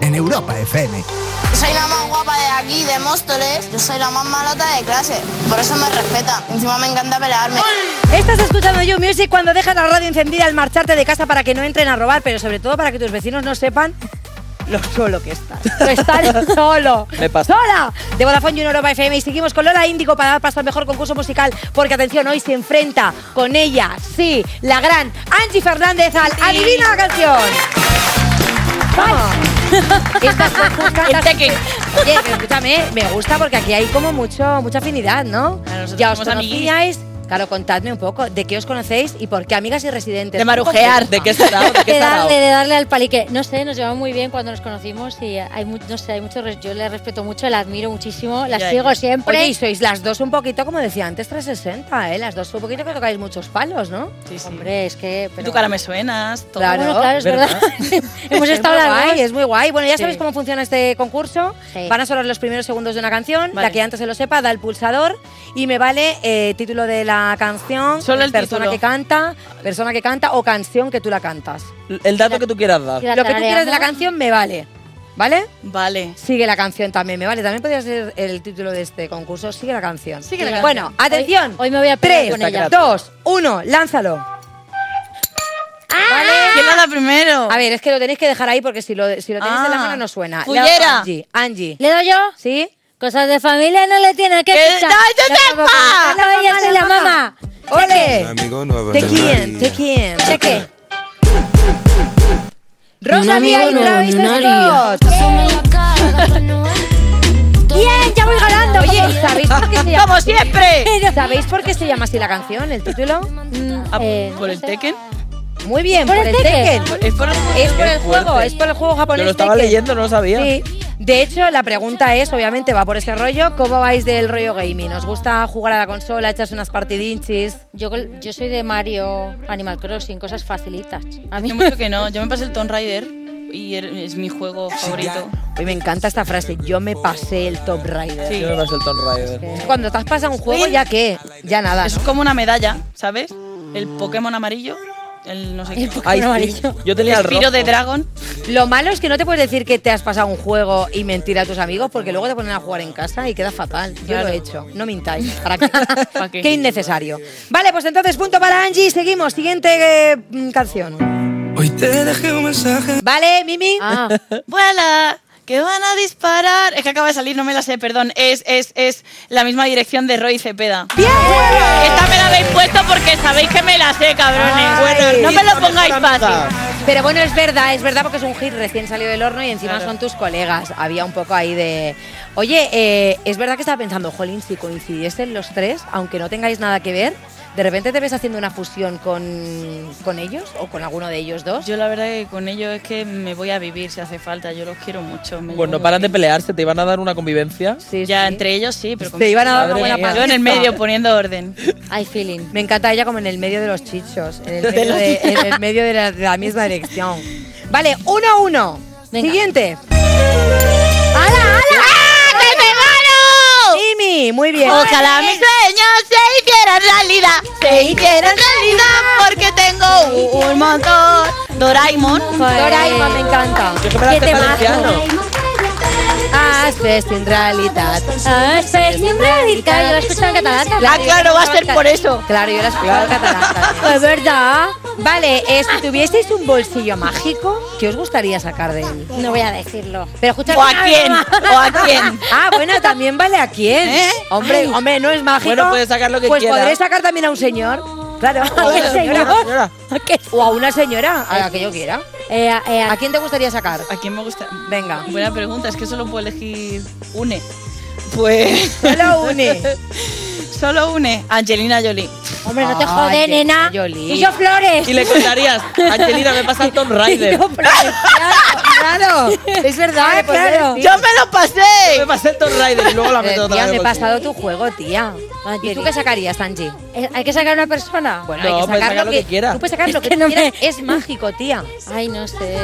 En Europa FM. Soy la más guapa de aquí, de Móstoles. Yo soy la más malota de clase. Por eso me respeta. Encima me encanta pelearme. Estás escuchando You Music cuando dejas la radio encendida al marcharte de casa para que no entren a robar, pero sobre todo para que tus vecinos no sepan lo solo que estás. Estás solo. Me pasa. ¡Sola! De Vodafone en Europa FM y seguimos con Lola Índigo para dar paso al mejor concurso musical porque atención, hoy se enfrenta con ella, sí, la gran Angie Fernández al Adivina la canción. ¡Vamos! Estas dos Oye, pero escúchame, me gusta porque aquí hay como mucho, mucha afinidad, ¿no? Ya os somos amiguis. conocíais. Claro, contadme un poco de qué os conocéis y por qué amigas y residentes. De marujear. ¿De qué será? ¿De qué de darle, de darle al palique. No sé, nos llevamos muy bien cuando nos conocimos y hay, no sé, hay mucho, yo le respeto mucho, la admiro muchísimo, la sigo siempre. Oye, y sois las dos un poquito, como decía antes, 360, ¿eh? Las dos un poquito que tocáis muchos palos, ¿no? Sí, sí. Hombre, es que... pero- Tu cara me suenas. Todo. Claro, Bueno, claro, es verdad. Hemos es estado muy las guay, dos. es muy guay. Bueno, ya Sí. sabéis cómo funciona este concurso. Sí. Van a sonar los primeros segundos de una canción. Vale. La que antes se lo sepa, da el pulsador y me vale eh, título de la canción, Solo el persona título. que canta, persona que canta o canción que tú la cantas. El dato que tú quieras dar. Lo que tú quieras de la canción me vale. ¿Vale? Vale. Sigue la canción también, me vale. También podría ser el título de este concurso. Sigue la canción. Sigue la Bueno, canción. atención. Hoy me voy a 3, con ella. 2, 1, lánzalo. ¿Vale? ¿Quién la da primero? A ver, es que lo tenéis que dejar ahí porque si lo, si lo tenéis en la Ah. mano no suena. Fullera. Angie, Angie. ¿Le doy yo? ¿Sí? Cosas de familia no le tiene que ¡Que no pongo sepa! ¡Ole! Amigo nuevo ¿De quién? ¿De quién? ¿De qué? Rosalía y Travis Scott. Bien, ya voy ganando. Oye, ¿sabéis por qué se llama? ¡Como siempre! ¿Sabéis por qué se llama así la canción, el título? Ah, Eh, ¿Por el Tekken? Muy bien, ¿Por por, el el Tekken? Tekken. Es por el Es por el Qué juego, es por el juego japonés. Yo lo estaba Tekken. leyendo, no lo sabía. Sí. De hecho, la pregunta es, obviamente, va por ese rollo. ¿Cómo vais del rollo gaming? ¿Os gusta jugar a la consola, echas unas partidinchis? Yo, yo soy de Mario Animal Crossing, cosas facilitas. A mí Yo mucho que no. Yo me pasé el Tomb Raider y er- es mi juego favorito. Hoy me encanta esta frase. Yo me pasé el Top Rider. Sí. Yo me pasé el Tomb Raider. Cuando te has pasado un juego, ¿ya qué? Ya nada. Es ¿no? como una medalla, ¿sabes? El Pokémon amarillo, el no sé qué. Ay, sí. amarillo. Yo tenía el Spiro rojo. de Dragon. Lo malo es que no te puedes decir que te has pasado un juego y mentir a tus amigos porque luego te ponen a jugar en casa y queda fatal. Yo Claro. lo he hecho. No mintáis. ¿Para qué? ¿Para qué? qué innecesario. Vale, pues entonces punto para Angie. Seguimos. Siguiente eh, mm, canción. Hoy te dejé un mensaje. Vale, Mimi. Ah, Vuela, que van a disparar. Es que acaba de salir, no me la sé, perdón. Es, es, es la misma dirección de Roy Cepeda. ¡Bien! Esta me la habéis puesto porque sabéis que me la sé, cabrones. Ay. no me lo pongáis fácil. Pero bueno, es verdad, es verdad porque es un hit recién salido del horno y encima Claro. son tus colegas. Había un poco ahí de... Oye, eh, es verdad que estaba pensando, jolín, si coincidiesen los tres, aunque no tengáis nada que ver, ¿de repente te ves haciendo una fusión con, con ellos o con alguno de ellos dos? Yo la verdad que con ellos es que me voy a vivir si hace falta. Yo los quiero mucho. me Bueno, llevo paran de pelearse, te iban a dar una convivencia. Sí, Ya, sí. entre ellos sí, pero con Te iban a dar una buena. Yo en el medio poniendo orden. Hay feeling. Me encanta ella como en el medio de los chichos, en el medio de, en el medio de la, de la misma dirección. Vale, uno a uno. Siguiente. Muy bien. Ojalá mis sueños se hicieran realidad, se hicieran realidad porque tengo un montón. Doraemon. Doraemon me encanta. Yo que me la Qué sé Haces en realidad. Haces en realidad. Yo la escucho en catalán. Ah, claro, va a ser por eso. Claro, yo la escuchaba en catalán también. Es verdad. Vale, eh, si tuvieseis un bolsillo mágico, ¿qué os gustaría sacar de él? No voy a decirlo. Pero escucha. ¿O a quién? ¿O a quién? Ah, bueno, también vale a quién. ¿Eh? Hombre, hombre, no es mágico. Bueno, puedes sacar lo que pues quiera. podré sacar también a un señor. Claro, a un señor. O a una señora, a la que yo quiera. Eh, eh, ¿A quién te gustaría sacar? ¿A quién me gusta? Venga. Buena pregunta, es que solo puedo elegir une. Pues. Solo une. solo une. Angelina Jolie. Hombre, no te Ay, jode, qué nena. Jolie. Y yo flores. Y le contarías, Angelina, me pasa el Tomb Raider. Claro, es verdad. Ah, claro. ¡Yo me lo Me pasé! pasé el Tomb Raider y luego la Eh, meto otra tía, vez. me he pasado tu juego, tía. ¿Y tú qué sacarías, Angie? Eh, Hay que sacar una persona. Bueno, No, hay que puedes sacar, sacar lo lo que quieras. Tú puedes sacar Es lo que, que tú no me- quieras. Es mágico, tía. Ay, no sé.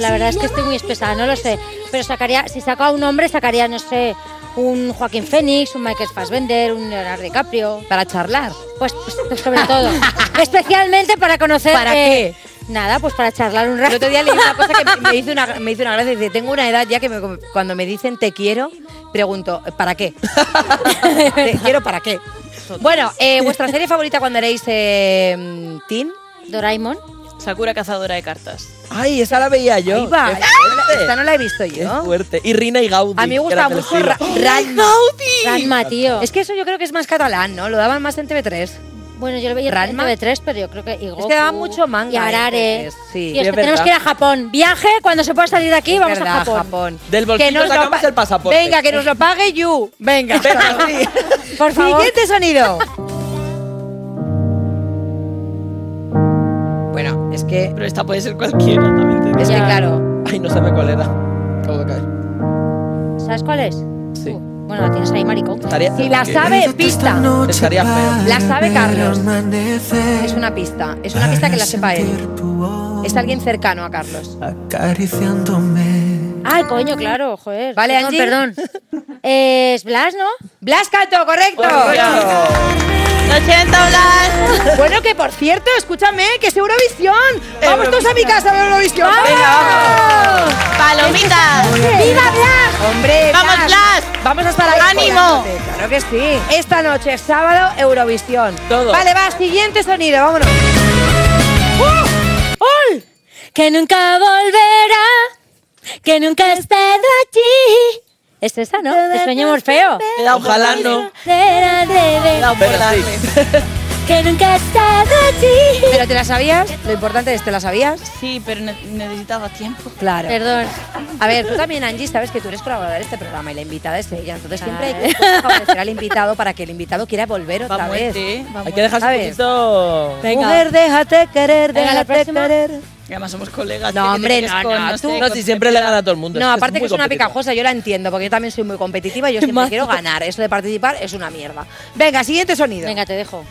La verdad es que estoy muy espesada, no lo sé. Pero sacaría, si saco a un hombre, sacaría, no sé, un Joaquín Phoenix, un Michael Fassbender, un Leonardo DiCaprio. Para charlar. Pues, pues, sobre todo. Especialmente para conocer. ¿Para eh, Nada, pues para charlar un El rato. otro día leí una cosa que me- me hizo una, me hizo una gracia. Dice, tengo una edad ya que me- cuando me dicen te quiero, pregunto, ¿para qué? te quiero para qué. Bueno, eh, ¿vuestra serie favorita cuando erais eh, teen? Doraemon. Sakura cazadora de cartas. Ay, esa la veía yo. Ahí va. Qué. Esta no la he visto Qué yo. fuerte. Y Rina y Gaudí. A mí me gusta mucho. Ra- Ranma. Ranma, tío. Es que eso yo creo que es más catalán, ¿no? Lo daban más en TV3. Bueno, yo lo veía en Ranma. TV3, pero yo creo que. Y Es que daba mucho manga Y en Arare. TV3, sí. Y es Sí, que es tenemos que ir a Japón. Viaje, cuando se pueda salir de aquí, vamos Verdad, a Japón. Del Que bolsillo sacamos el pasaporte. Venga, que nos lo pague You. Venga. Venga, sí. Por favor. Siguiente sonido. Es que, Pero esta puede ser cualquiera, también es que claro, Ay, no sabe cuál era. Acabo de caer. ¿Sabes cuál es? Sí. Uh, bueno, la tienes ahí, maricón. Estaría, si la sabe, pista. estaría feo. La sabe Carlos. Es una pista. Es una pista que la sepa él. Es alguien cercano a Carlos. Acariciándome. Ay, coño, claro, joder. Vale, perdón, Angie. perdón. es Blas, ¿no? Blas Cato, correcto. Lo siento, Blas. Bueno, que por cierto, escúchame, que es Eurovisión. Vamos todos a mi casa a ver Eurovisión. Venga, Palomita. ¡Viva Blas! Hombre, Vamos, Blas. Vamos a estar ahí. ¡Ánimo! Claro que sí. Esta noche, sábado, Eurovisión. Todo. Vale, va, siguiente sonido, vámonos. ¡Ol! Que nunca volverá, que nunca ha estado allí. Es esa, ¿no? De sueño Morfeo. He Ojalá no. He. Que nunca ha estado allí. ¿Pero te la sabías? Lo importante es, ¿te la sabías? Sí, pero ne- necesitaba tiempo. Claro. Perdón. A ver, tú también, Angie, sabes que tú eres colaboradora de este programa y la invitada es ella. Entonces siempre hay Vale. que favorecer al invitado para que el invitado quiera volver Va otra vez. muerte, ¿eh? Va Hay que dejarse un poquito. Venga. Mujer, déjate querer, Venga, la déjate próxima. querer. Y además somos colegas. No, hombre, no, con, no, sé, tú- No, si siempre le gana a todo el mundo. No, es que aparte que es una picajosa, yo la entiendo, porque yo también soy muy competitiva y yo siempre quiero ganar. Eso de participar es una mierda. Venga, siguiente sonido. Venga, te dejo.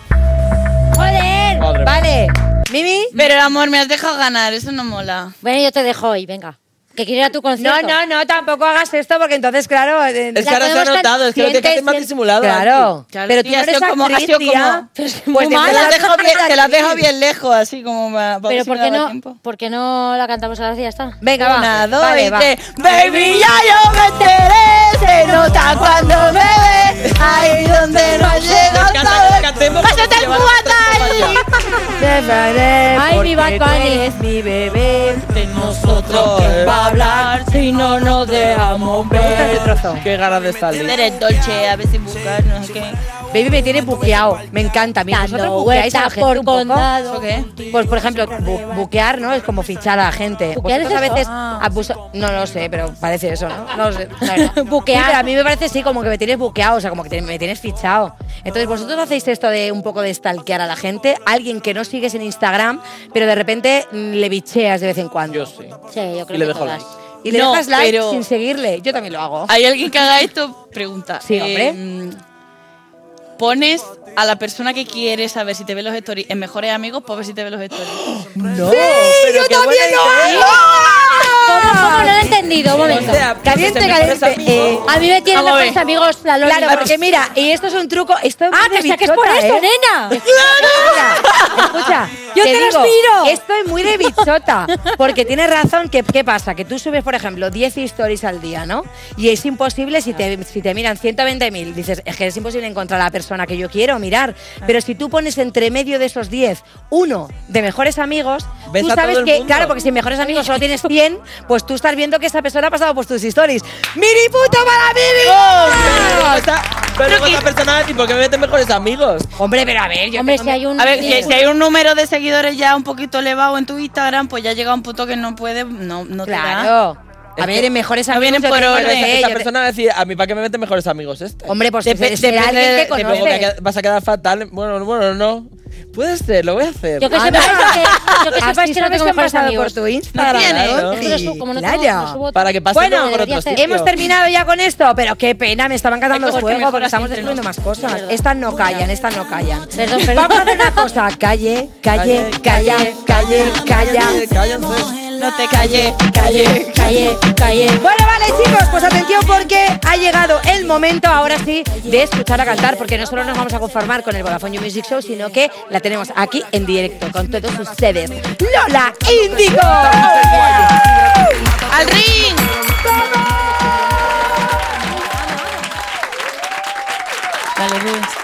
¡Joder! Madre mía. Vale. Mimi. Pero amor, me has dejado ganar, eso no mola. Bueno, yo te dejo hoy, venga. Que quiero ir a tu No, concierto. no, no, tampoco hagas esto porque entonces, claro. eh, Es que ahora se ha notado, es que lo tienes que hacer más disimulado. Claro, Claro, pero tú no eres sido como- ha actriz, tía. como- Pues Pues te te las vas a dejo bien, te las dejo bien lejos, así como para, Pero ¿por qué, no. ¿por qué no la cantamos ahora sí ya está? Venga, va. Una, dos Vale, y va. tres. Baby, ya yo me enteré, se nota cuando me. Ahí donde no llega encanta que sabes. cantemos ¡Pásate el cubata ahí! Te Ay, mi porque Bad tú Bunny. eres mi bebé. Tengo nosotros que va a hablar si no nos dejamos ver. Qué ganas de salir. Eres dolce, a veces buscar, no sé qué. Baby me tiene buqueado, me encanta. Mira, ¿Vosotros buqueáis a la gente por un poco? condado. ¿Eso qué? Pues, por ejemplo, bu- buquear, ¿no? Es como fichar a la gente. ¿Buquear Vosotros es a veces abusa- No lo sé, pero parece eso, ¿no? No lo sé. Buquear. Sí, pero a mí me parece, sí, como que me tienes buqueado, o sea, como que te- me tienes fichado. Entonces, ¿vosotros hacéis esto de un poco de stalkear a la gente? Alguien que no sigues en Instagram, pero de repente mm, le bicheas de vez en cuando. Yo sí. Sí, yo creo Y le dejo todas. like. Y le No, dejas like pero- sin seguirle. Yo también lo hago. ¿Hay alguien que haga esto? Pregunta. Sí, hombre. mm, Pones a la persona que quieres saber si te ve los stories en mejores amigos, pues ver si te ve los stories. No, ¡Sí! pero ¡Yo qué también buena lo idea. ¿Cómo, cómo? No lo he entendido, un momento. O sea, Caliente, eh, a mí me tienen Vamos mejores amigos la Loli. Claro, porque mira, y esto es un truco. Esto es Ah, que que es por esto, ¿eh? nena. Mira, escucha, Yo te lo digo, aspiro. Estoy muy de bichota. Porque tienes razón que, ¿qué pasa? Que tú subes, por ejemplo, 10 stories al día, ¿no? Y es imposible si te, si te miran 120.000. Dices, es que es imposible encontrar a la persona que yo quiero mirar. Pero si tú pones entre medio de esos 10 uno de mejores amigos, Ves tú sabes que, claro, porque si mejores amigos solo tienes 100, pues tú estás viendo que esa persona ha pasado por tus stories. ¡Miri puto para mí! Pero, pero luego esa persona, tipo, que me meten mejores amigos. Hombre, pero a ver, yo Hombre, tengo si hay un. A ver, si, si hay un número de seguidores ya un poquito elevado en tu Instagram, pues ya llega un punto que no puede, no, no te da. A Es ver, en mejores no amigos. vienen yo por orden. no Esa, esa persona va a decir, a mí, ¿para qué me meten mejores amigos este? Hombre, pues Dep- será depende alguien que conoce. que vas a quedar fatal. Bueno, bueno, no. Puede ser, lo voy a hacer. Yo que Anda. sepáis que, yo que no tengo mejores pasado amigos. por tu Instagram. tienes. ¿no? Es que lo subo- como no tengo, subo Para que pase Bueno, por otros. Hemos terminado ya con esto, pero qué pena, me estaban cantando Hay el juego porque estamos descubriendo más cosas. Estas no callan, estas no callan. Perdón, perdón. Vamos a hacer una cosa, calle, calle, calla, calle, calla. No te calles. Calle, calle, calle. Bueno, vale, chicos, pues atención porque ha llegado el momento ahora sí de escuchar a cantar, porque no solo nos vamos a conformar con el Vodafone You Music Show, sino que la tenemos aquí en directo con todos ustedes. Lola Índigo. ¡Al ring! Dale, Rubens.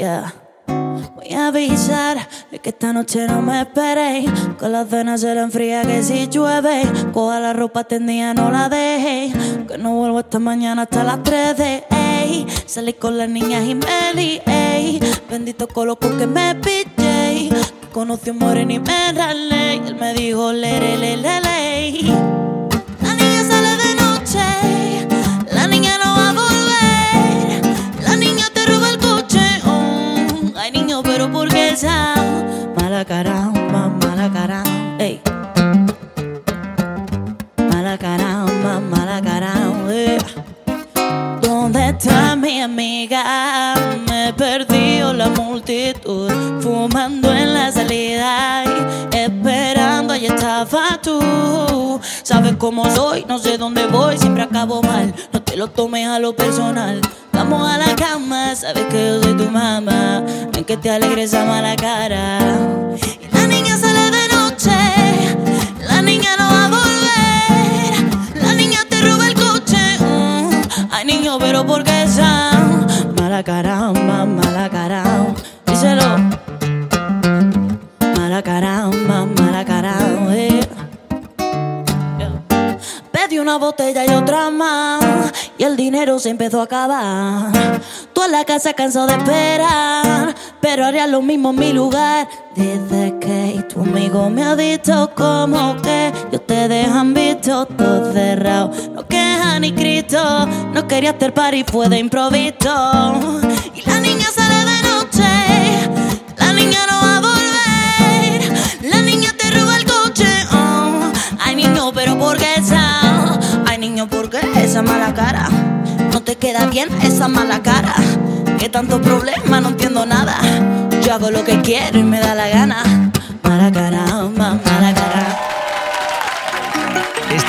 Voy a avisar de que esta noche no me esperéis. Que la cena será en fría que si llueve. Coja la ropa tendida, no la dejéis. Que no vuelvo esta mañana hasta las 3 de ey. Salí con las niñas y me lié. Bendito coloco que me pillé. Conocí un moreno y me ralé. Y él me dijo, lere, le, le, le. La niña sale de noche, pero ¿por qué esa mala caramba, mala caramba, ey? Mala caramba, mala caramba. ¿Dónde está mi amiga? Sabes cómo soy, no sé dónde voy, siempre acabo mal. No te lo tomes a lo personal. Vamos a la cama, sabes que yo soy tu mamá. Ven que te alegre esa mala cara. La niña sale de noche, la niña no va a volver. La niña te roba el coche. mm. Ay, niño, pero ¿por qué esa mala caramba, mala caramba? Díselo. Mala caramba, mala caramba. eh. Pedí una botella y otra más. Y el dinero se empezó a acabar. Tú en la casa cansado de esperar. Pero haría lo mismo en mi lugar. Dice que tu amigo me ha dicho como que yo te dejan visto todo cerrado. No queja ni Cristo. No quería hacer party, fue de improviso. Y la niña sale de noche. La niña no esa mala cara? No te queda bien esa mala cara. ¿Qué tanto problema? No entiendo nada. Yo hago lo que quiero y me da la gana. Mala cara, ma- mala cara.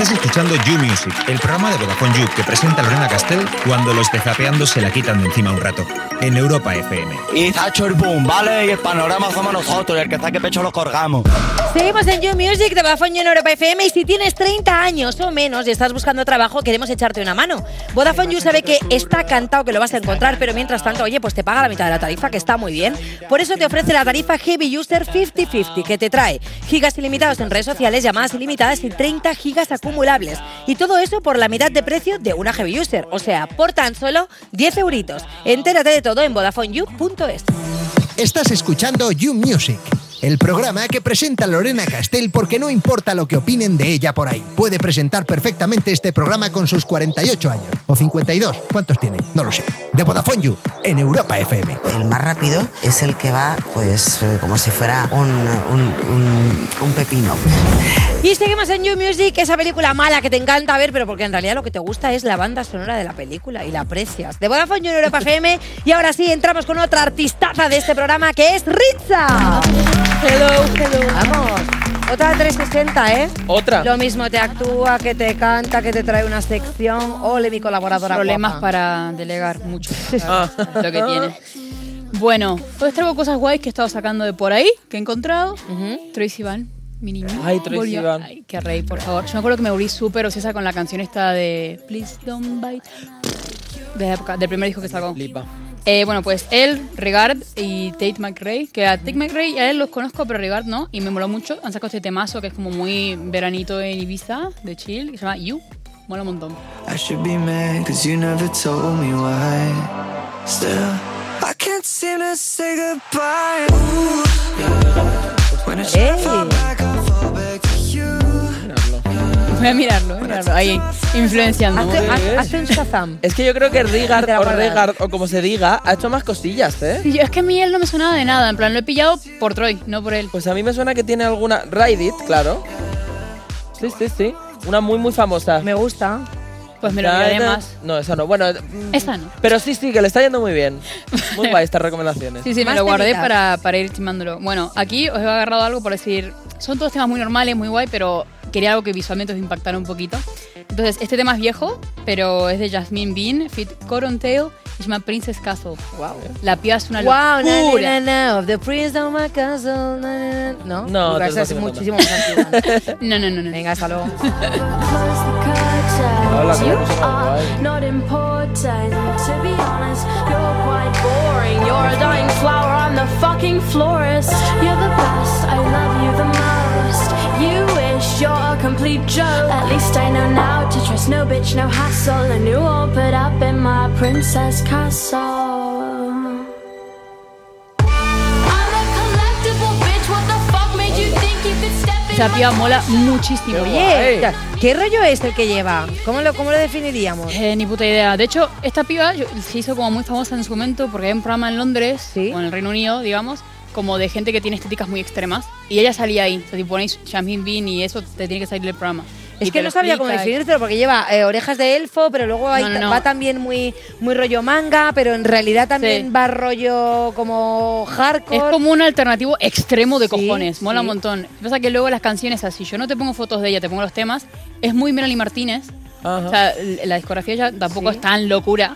Estás escuchando You Music, el programa de Vodafone You que presenta Lorena Castell cuando los zapeando se la quitan de encima un rato. En Europa FM. Y Zacho el boom, ¿vale? Y el panorama somos nosotros, y el que saque pecho lo colgamos. Seguimos en You Music de Vodafone You en Europa FM y si tienes 30 años o menos y estás buscando trabajo, queremos echarte una mano. Vodafone You sabe que está cantado que lo vas a encontrar, pero mientras tanto, oye, pues te paga la mitad de la tarifa, que está muy bien. Por eso te ofrece la tarifa Heavy User 50-50, que te trae gigas ilimitados en redes sociales, llamadas ilimitadas y 30 gigas Y todo eso por la mitad de precio de una Heavy User, o sea, por tan solo 10 euritos. Entérate de todo en VodafoneYou.es. Estás escuchando You Music, el programa que presenta Lorena Castell porque no importa lo que opinen de ella por ahí. Puede presentar perfectamente este programa con sus 48 años o 52. ¿Cuántos tiene? No lo sé. De Vodafone You en Europa FM. El más rápido es el que va, pues, eh, como si fuera un, un, un- un pepino. Y seguimos en You Music, esa película mala que te encanta ver, pero porque en realidad lo que te gusta es la banda sonora de la película y la aprecias. De Vodafone You en Europa FM. Y ahora sí, entramos con otra artistaza de este programa que es Ritza. Hello, hello. Vamos. Otra 360, ¿eh? Otra. Lo mismo te actúa, que te canta, que te trae una sección. Ole, mi colaboradora. Problemas guapa. para delegar mucho. lo que tiene. Bueno, pues traigo cosas guays que he estado sacando de por ahí, que he encontrado. Tracy Van, mi niño. Ay, Tracy. Van. Ay, qué rey, por favor. Yo me acuerdo que me volví súper obsesa con la canción esta de Please Don't Bite. De la época, del primer disco que sacó. Eh, bueno, pues él, Regard y Tate McRae, que a Tate McRae a él los conozco, pero Regard no, y me moló mucho. Han sacado este temazo que es como muy veranito en Ibiza, de chill, que se llama You. Mola un montón. I should be mad cause you never told me why. Still, I can't seem to say goodbye. Ooh, yeah. When I try Voy a mirarlo, eh, mirarlo. Ahí, influenciando. Hazte, haz- hazte un Shazam. Es que yo creo que Rigard Te la o guardas. Regard o como se diga ha hecho más cosillas, ¿eh? Sí, yo- es que a mí él no me sonaba de nada. En plan, lo he pillado por Troy, no por él. Pues a mí me suena que tiene alguna. Ride It, claro. Sí, sí, sí. Una muy, muy famosa. Me gusta. Pues me lo miraré más. No, esa no. Bueno, mm, Esa no. pero sí, sí, que le está yendo muy bien. Muy guay estas recomendaciones. Sí, sí, me Más lo guardé temitas. para, para ir chimándolo. Bueno, aquí os he agarrado algo por decir. Son todos temas muy normales, muy guay, pero quería algo que visualmente os impactara un poquito. Entonces, este tema es viejo, pero es de Jasmine Bean, Fit Cotton Tail, y se llama Princess Castle. Wow. La piba es una Wow, na, na, locura. na, na, of the prince of my castle. na, na, na. No, No, te inventando. muchísimo. No, no, no, no. Venga, hasta luego. Hola, not important. To be honest, you're quite boring. You're a dying flower, I'm the fucking florist. You're the best, I love you the most. You're a complete joke. At least I know now to trust no bitch, no hassle. And you won't put up in my princess castle. A Esa piba mola muchísimo. Oye, ¿qué rollo es el que lleva? ¿Cómo lo, cómo lo definiríamos? Eh, ni puta idea. De hecho, esta piba se hizo como muy famosa en su momento porque hay un programa en Londres, o en el Reino Unido, digamos, como de gente que tiene estéticas muy extremas. Y ella salía ahí. O sea, si ponéis Jasmine Bean y eso, te tiene que salir del programa. Es que no sabía cómo definírtelo porque lleva eh, orejas de elfo, pero luego hay- No, no, no. va también muy, muy rollo manga, pero en realidad también Sí. va rollo como hardcore. Es como un alternativo extremo de cojones, mola sí. un montón. Lo que pasa es que luego las canciones así, yo no te pongo fotos de ella, te pongo los temas, es muy Melanie Martínez. O sea, la discografía ya tampoco Sí. es tan locura.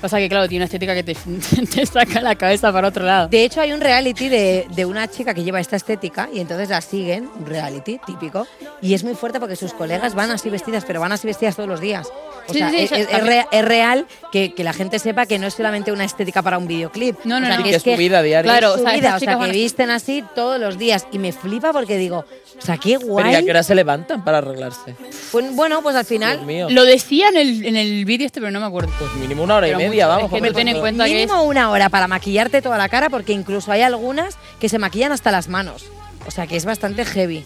Pasa que, claro, tiene una estética que te, te saca la cabeza para otro lado. De hecho, hay un reality de, de una chica que lleva esta estética y entonces la siguen, un reality típico, y es muy fuerte porque sus colegas van así vestidas, pero van así vestidas todos los días. O Sí, sea, sí, sí, es, ya- es- es re- es real que, que la gente sepa que no es solamente una estética para un videoclip. No, no, O sea, no. que es su vida diaria. Claro, o o sea, sea, estas chicas que visten así todos los días. Y me flipa porque digo, o sea, qué Pero ¿y a guay. qué hora se levantan para arreglarse? Pues, bueno, pues al final. Dios mío. Lo decía en el, en el vídeo este, pero no me acuerdo. Pues mínimo una hora y Pero media, mucho. vamos. Es que tú ten en cuenta que es... Mínimo una hora para maquillarte toda la cara porque incluso hay algunas que se maquillan hasta las manos. O sea, que es bastante heavy.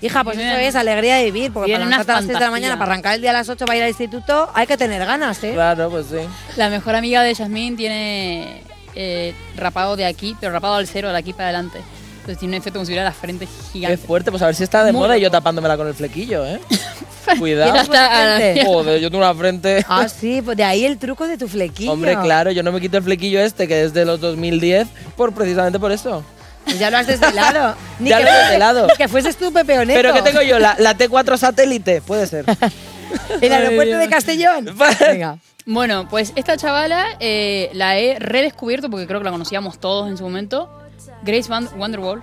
Hija, pues Vienen- eso es alegría de vivir, porque vienen para unas levantarte a las 6 de la mañana, para arrancar el día a las 8 para ir al instituto, hay que tener ganas, ¿eh? Claro, pues sí. La mejor amiga de Jasmine tiene eh, rapado de aquí, pero rapado al cero, de aquí para adelante. Entonces tiene un efecto como si hubiera la frente Qué gigante. fuerte, pues a ver si está de Muy moda y yo tapándomela con el flequillo, ¿eh? Cuidado. Hasta-. Joder, yo tengo una frente. Ah, sí, pues de ahí el truco de tu flequillo. Hombre, claro, yo no me quito el flequillo este que es de los 2010 por precisamente por eso. Ya lo has desvelado. Ni Ya que lo he desvelado. que fueses tú, Pepe Oneto. ¿Pero qué tengo yo? ¿La, la T4 satélite? Puede ser. El aeropuerto de Castellón. Venga. Bueno, pues esta chavala eh, la he redescubierto porque creo que la conocíamos todos en su momento. Grace Van Wonderwall.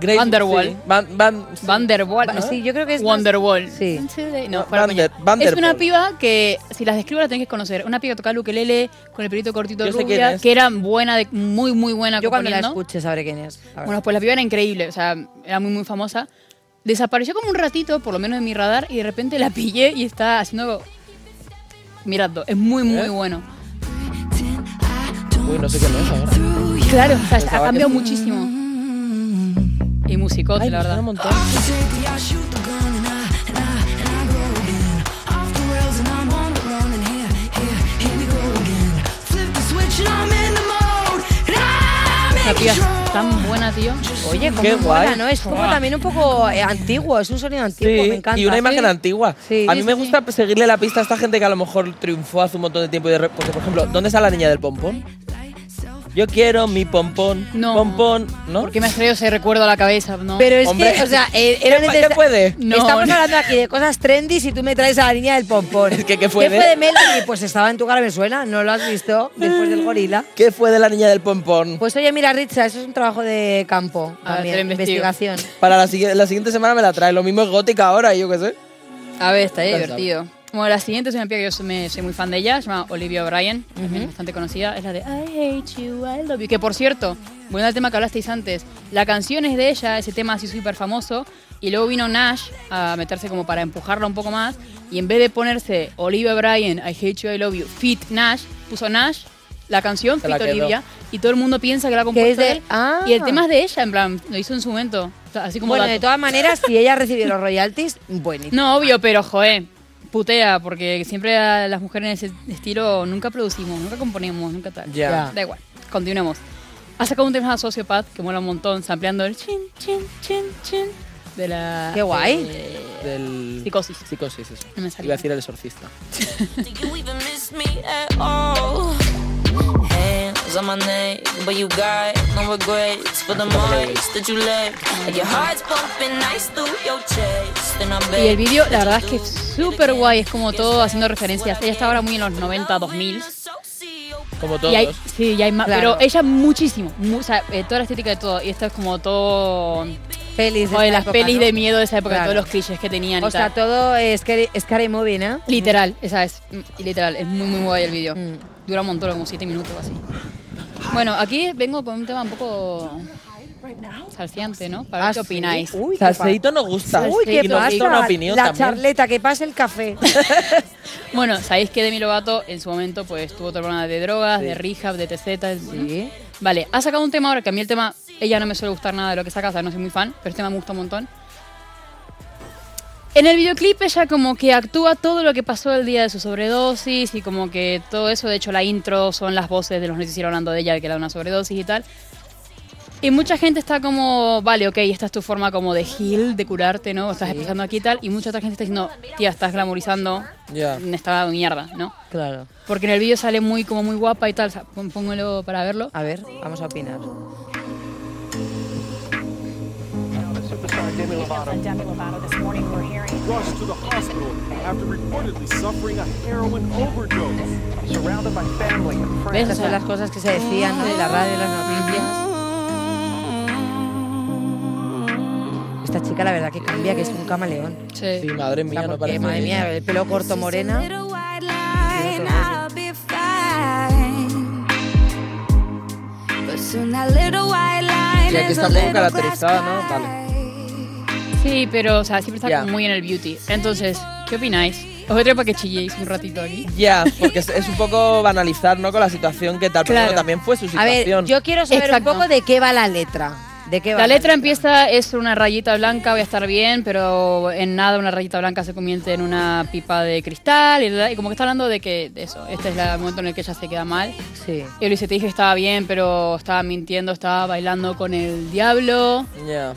Grace- Wonderwall. sí. Van, Van, Vanderwall, ¿no? Sí, yo creo que es Wonderwall. Sí. No, Vander- para coña. Es Vanderpool. una piba que, si las describo, la tenés que conocer. Una piba que tocaba ukelele con el pelito cortito Yo sé rubia, quién es. que era buena, de, muy, muy buena Yo cuando la escuche sabré quién es. Bueno, pues la piba era increíble, o sea, era muy, muy famosa. Desapareció como un ratito, por lo menos en mi radar, y de repente la pillé y está haciendo. Mirando, es muy, muy ¿Eh? bueno. Uy, no sé qué es ahora. Claro, o sea, ha cambiado muchísimo. Y musicote, la verdad. La piba es tan buena, tío. Oye, cómo Qué guay. ¿no? Es como también un poco eh, antiguo, es un sonido antiguo, Sí, me encanta. y una imagen antigua. Sí. a mí Sí, me sí, gusta seguirle la pista a esta gente que a lo mejor triunfó hace un montón de tiempo. Y de re- porque, por ejemplo, ¿dónde está la niña del pompón? Yo quiero mi pompón. No. Pompón, ¿no? Porque me ha traído ese recuerdo a la cabeza, ¿no? Pero es Hombre. que, o sea, eh, era ¿Qué, qué puede? No, Estamos no. hablando aquí de cosas trendy si tú me traes a la niña del pompón. que, ¿qué fue ¿Qué de- fue de Melody? Pues estaba en tu cara, me suena. ¿No lo has visto después del gorila? ¿Qué fue de la niña del pompón? Pues oye, mira, Richa, eso es un trabajo de campo A ver, también, investigación. Para la, la siguiente semana me la trae. Lo mismo es gótica ahora y yo qué sé. A ver, está divertido. Bueno, la siguiente es una piba que yo soy, me- soy muy fan de ella, se llama Olivia O'Brien, también bastante conocida, es la de I hate you, I love you. Que por cierto, volviendo al tema que hablasteis antes, la canción es de ella, ese tema así súper famoso, y luego vino Nash a meterse como para empujarla un poco más, y en vez de ponerse Olivia O'Brien, I hate you, I love you, fit Nash, puso Nash, la canción, fit. Olivia, y todo el mundo piensa que la ha compuesto de- él, Ah. y el tema es de ella, en plan, lo hizo en su momento, o sea, así como Bueno, dato. de todas maneras, si ella recibió los royalties, buenísimo. No, obvio, pero joder, putea, porque siempre a las mujeres en ese estilo nunca producimos, nunca componemos, nunca tal. Ya. Da igual, continuemos. Ha sacado un tema de Sociopath que mola un montón, sampleando el chin, chin, chin, chin de la. Qué guay. de- Del... Psicosis. Psicosis, eso. No me. Iba a decir el exorcista. Hands on my neck, but you got no regrets for the marks that you left. And your heart's pumping nice through your chest. And I bet Y el vídeo, la verdad es que es súper guay, es como todo haciendo referencias. Ella está ahora muy en los 90, 2000. Como todos. Y hay, sí, y hay más, Claro. pero ella muchísimo, mu- o sea, eh, toda la estética de todo. Y esto es como todo. Pelis de esa las época, pelis ¿no? de miedo de esa época, Claro. todos los clichés que tenían. y O sea, tal. todo es scary, scary movie, ¿no? Literal, esa es. mm, Literal, es muy, muy guay el vídeo. Mm. Dura un montón, como 7 minutos o así. Bueno, aquí vengo con un tema un poco salciante, ¿no? Para Ah, ver qué sí. opináis. Uy, qué Salseíto nos gusta. Uy, ¿qué y nos pasa? gusta una opinión la también. charleta, que pase el café. Bueno, sabéis que Demi Lovato en su momento pues tuvo otro problema de drogas, de rehab, de TZ. Sí. Vale, ha sacado un tema ahora que a mí el tema, ella no me suele gustar nada de lo que saca, o sea, no soy muy fan, pero este tema me gusta un montón. En el videoclip ella como que actúa todo lo que pasó el día de su sobredosis y como que todo eso, de hecho la intro son las voces de los noticieros hablando de ella, que era una sobredosis y tal. Y mucha gente está como, vale, ok, esta es tu forma como de heal, de curarte, ¿no? Estás empezando aquí y tal. Y mucha otra gente está diciendo, tía, estás glamorizando Ya. esta mierda, ¿no? Claro. Porque en el vídeo sale muy como muy guapa y tal. O sea, póngalo para verlo. A ver, vamos a opinar. Demi Lovato this morning we're hearing rushed to the hospital after reportedly suffering a heroin overdose. Surrounded by family and friends. Son las cosas que se decían ¿no? de la radio, de las noticias. Esta chica, la verdad, que cambia, que es un camaleón. Sí. Sí, madre mía, no porque, parece. madre mía, el pelo corto morena. Y aquí está un poco caracterizada, ¿no? Vale. Sí, pero, o sea, siempre está como muy en el beauty. Entonces, ¿qué opináis? Os voy a traer para que chilléis un ratito aquí. Ya, porque es, es un poco banalizar, ¿no? Con la situación que tal, pero Claro. bueno, también fue su A ver, situación. yo quiero saber Exacto. un poco de qué va la letra. ¿De qué va La letra empieza, es una rayita blanca, voy a estar bien, pero en nada una rayita blanca se convierte en una pipa de cristal y, y como que está hablando de que de eso, este es el momento en el que ella se queda mal. Sí. Y dice, te dije que estaba bien, pero estaba mintiendo, estaba bailando con el diablo, Ya.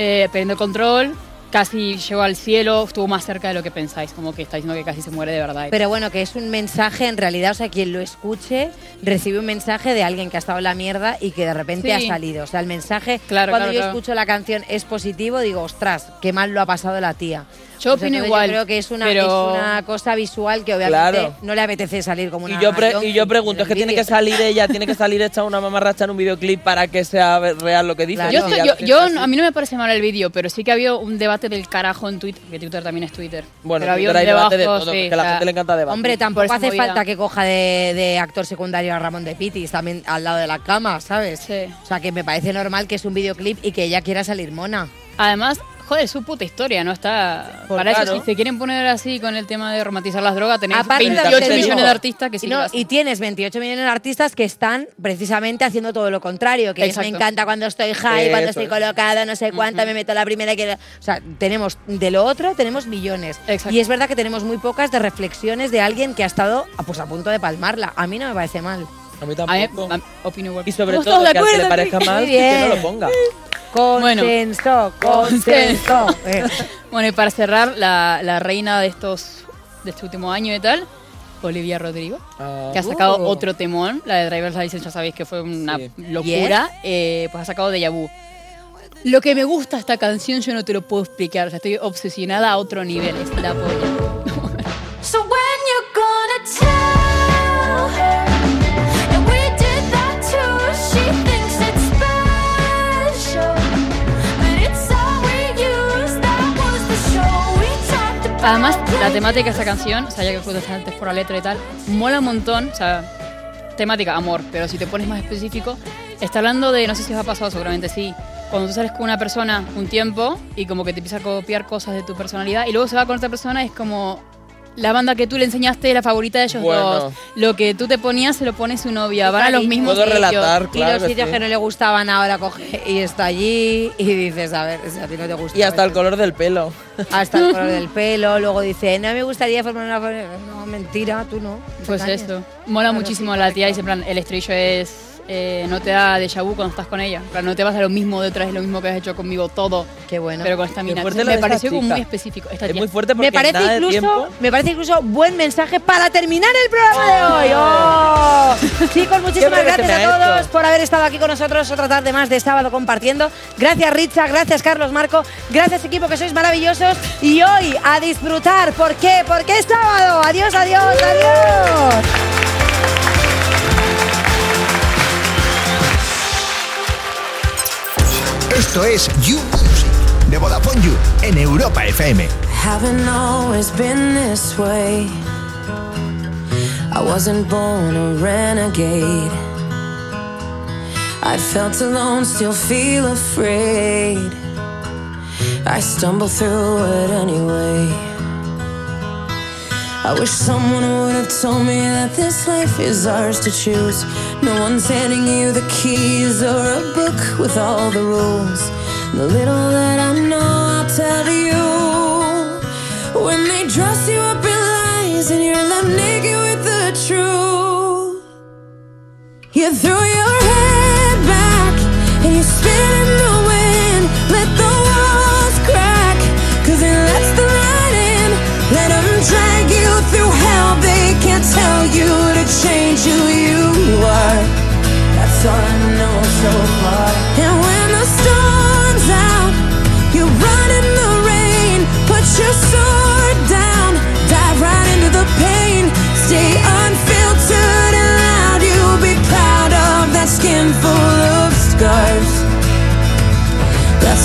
Eh, perdiendo el control. casi llegó al cielo, estuvo más cerca de lo que pensáis, como que está diciendo que casi se muere de verdad. Pero bueno, que es un mensaje en realidad, o sea, quien lo escuche recibe un mensaje de alguien que ha estado en la mierda y que de repente Sí. ha salido. O sea, el mensaje, Claro, cuando claro, yo claro. escucho la canción es positivo, digo, ostras, qué mal lo ha pasado la tía. Yo opino entonces igual, Yo creo que es una, pero- es una cosa visual que obviamente Claro. no le apetece salir como una Y yo, pre- y yo pregunto, es que tiene que salir ella, tiene que salir hecha una mamarracha en un videoclip para que sea real lo que dice. Yo, Sí, estoy- a mí no me parece mal el vídeo, pero sí que había un debate del carajo en Twitter, que Twitter también es Twitter. Bueno, pero había Twitter un hay debate de todo, sí, que a la o sea, gente le encanta debatir. Hombre, tampoco hace movida. falta que coja de, de actor secundario a Ramón de Pitis también al lado de la cama, ¿sabes? O sea, que me parece normal que es un videoclip y que ella quiera salir mona. Además, joder, su puta historia, ¿no? Está. Pues para claro. eso, si se quieren poner así con el tema de romantizar las drogas, tenés Aparte de lo que 28 te millones digo, de artistas que sí no, y tienes 28 millones de artistas que están precisamente haciendo todo lo contrario, que es, me Exacto. encanta cuando estoy high, cuando estoy es. colocada, no sé cuánta, me meto la primera que... O sea, tenemos de lo otro, tenemos millones. Y es verdad que tenemos muy pocas de reflexiones de alguien que ha estado ah, pues, a punto de palmarla. A mí no me parece mal. A mí A mí- a- opino igual. Y sobre ¿Estamos todo, de que al que le parezca mal, que no lo ponga. Consenso, consenso. Eh. Bueno, y para cerrar, la, la reina de estos de este último año y tal, Olivia Rodrigo, que ha sacado Uh. otro temón, la de Driver's License, ya sabéis que fue una locura, eh, pues ha sacado Deja Vu. Lo que me gusta de esta canción yo no te lo puedo explicar, o sea, estoy obsesionada a otro nivel, es la polla. So Además, la temática de esta canción, o sea, ya que fue antes por la letra y tal, mola un montón, o sea, temática, amor, pero si te pones más específico, está hablando de, no sé si os ha pasado, seguramente sí, cuando tú sales con una persona un tiempo y como que te empieza a copiar cosas de tu personalidad y luego se va con otra persona y es como la banda que tú le enseñaste es la favorita de ellos Bueno. dos. Lo que tú te ponías se lo pone su novia, van a los mismos Puedo sitios. relatar, y los sitios que no le gustaban ahora coge y está allí y dices, a ver, si a ti no te gusta. Y hasta el color del pelo. Hasta el color del pelo, luego dice, no me gustaría formar una. No, mentira, tú no. Pues eso. Mola Claro, muchísimo sí, la tía. Dice, en plan, el estribillo es. Eh, no te da déjà vu cuando estás con ella. No te vas a lo mismo detrás de lo mismo que has hecho conmigo todo. Qué bueno. Pero con esta mina. Entonces, me pareció como muy específico. Esta Es tía. muy fuerte porque Me parece, nada de incluso, tiempo. me parece incluso buen mensaje para terminar el programa de hoy. ¡Oh! Chicos, muchísimas gracias a todos por haber estado aquí con nosotros otra tarde más de sábado compartiendo. Gracias Richa, gracias Carlos Marco, gracias equipo que sois maravillosos. Y hoy a disfrutar. ¿Por qué? Porque es sábado. Adiós, adiós, adiós. Esto es You Music de Vodafone You en Europa FM. Haven't always been this way. I wasn't born a renegade. I felt alone, still feel afraid. I stumble through it anyway. I wish someone would have told me that this life is ours to choose. No one's handing you the keys or a book with all the rules. The little that I know, I'll tell you. When they dress you up in lies and you're left naked with the truth, you throw your head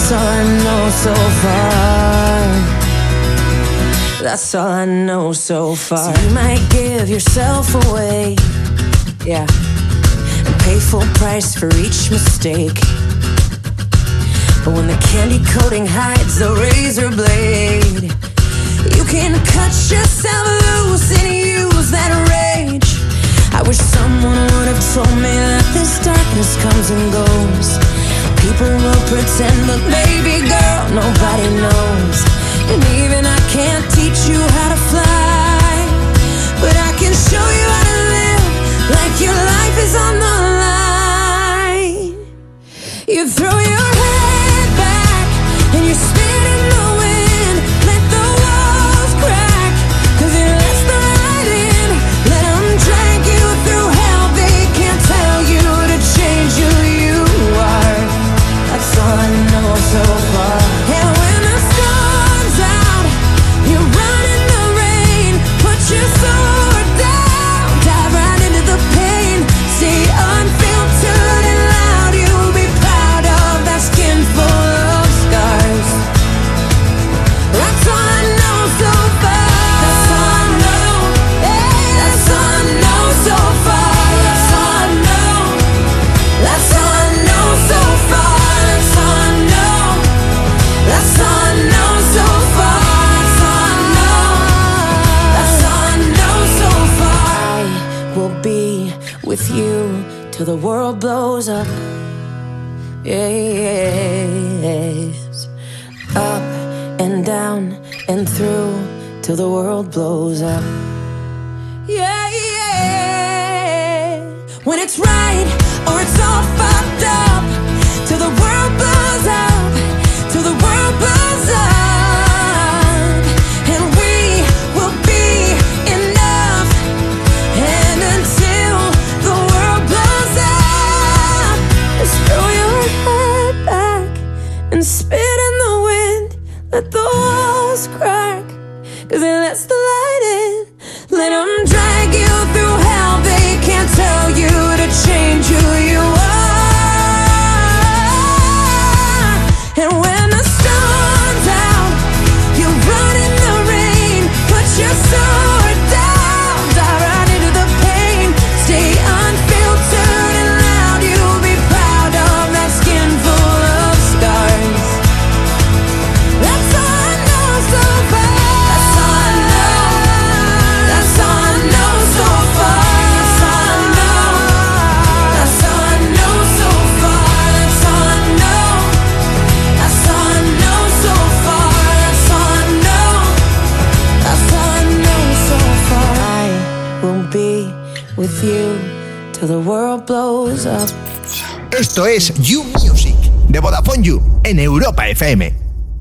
That's all I know so far. That's all I know so far. So you might give yourself away, yeah, pay full price for each mistake. But when the candy coating hides the razor blade, you can cut yourself loose and use that rage. I wish someone would have told me that this darkness comes and goes. People will pretend, but baby girl, nobody knows. And even I can't teach you how to fly, but I can show you how to live like your life is on the line. You throw your head back and you spin in the wind. till the world blows up. Yes. Up and down and through till the world blows up. Yeah, yeah. When it's right. Esto es You Music de Vodafone You en Europa FM.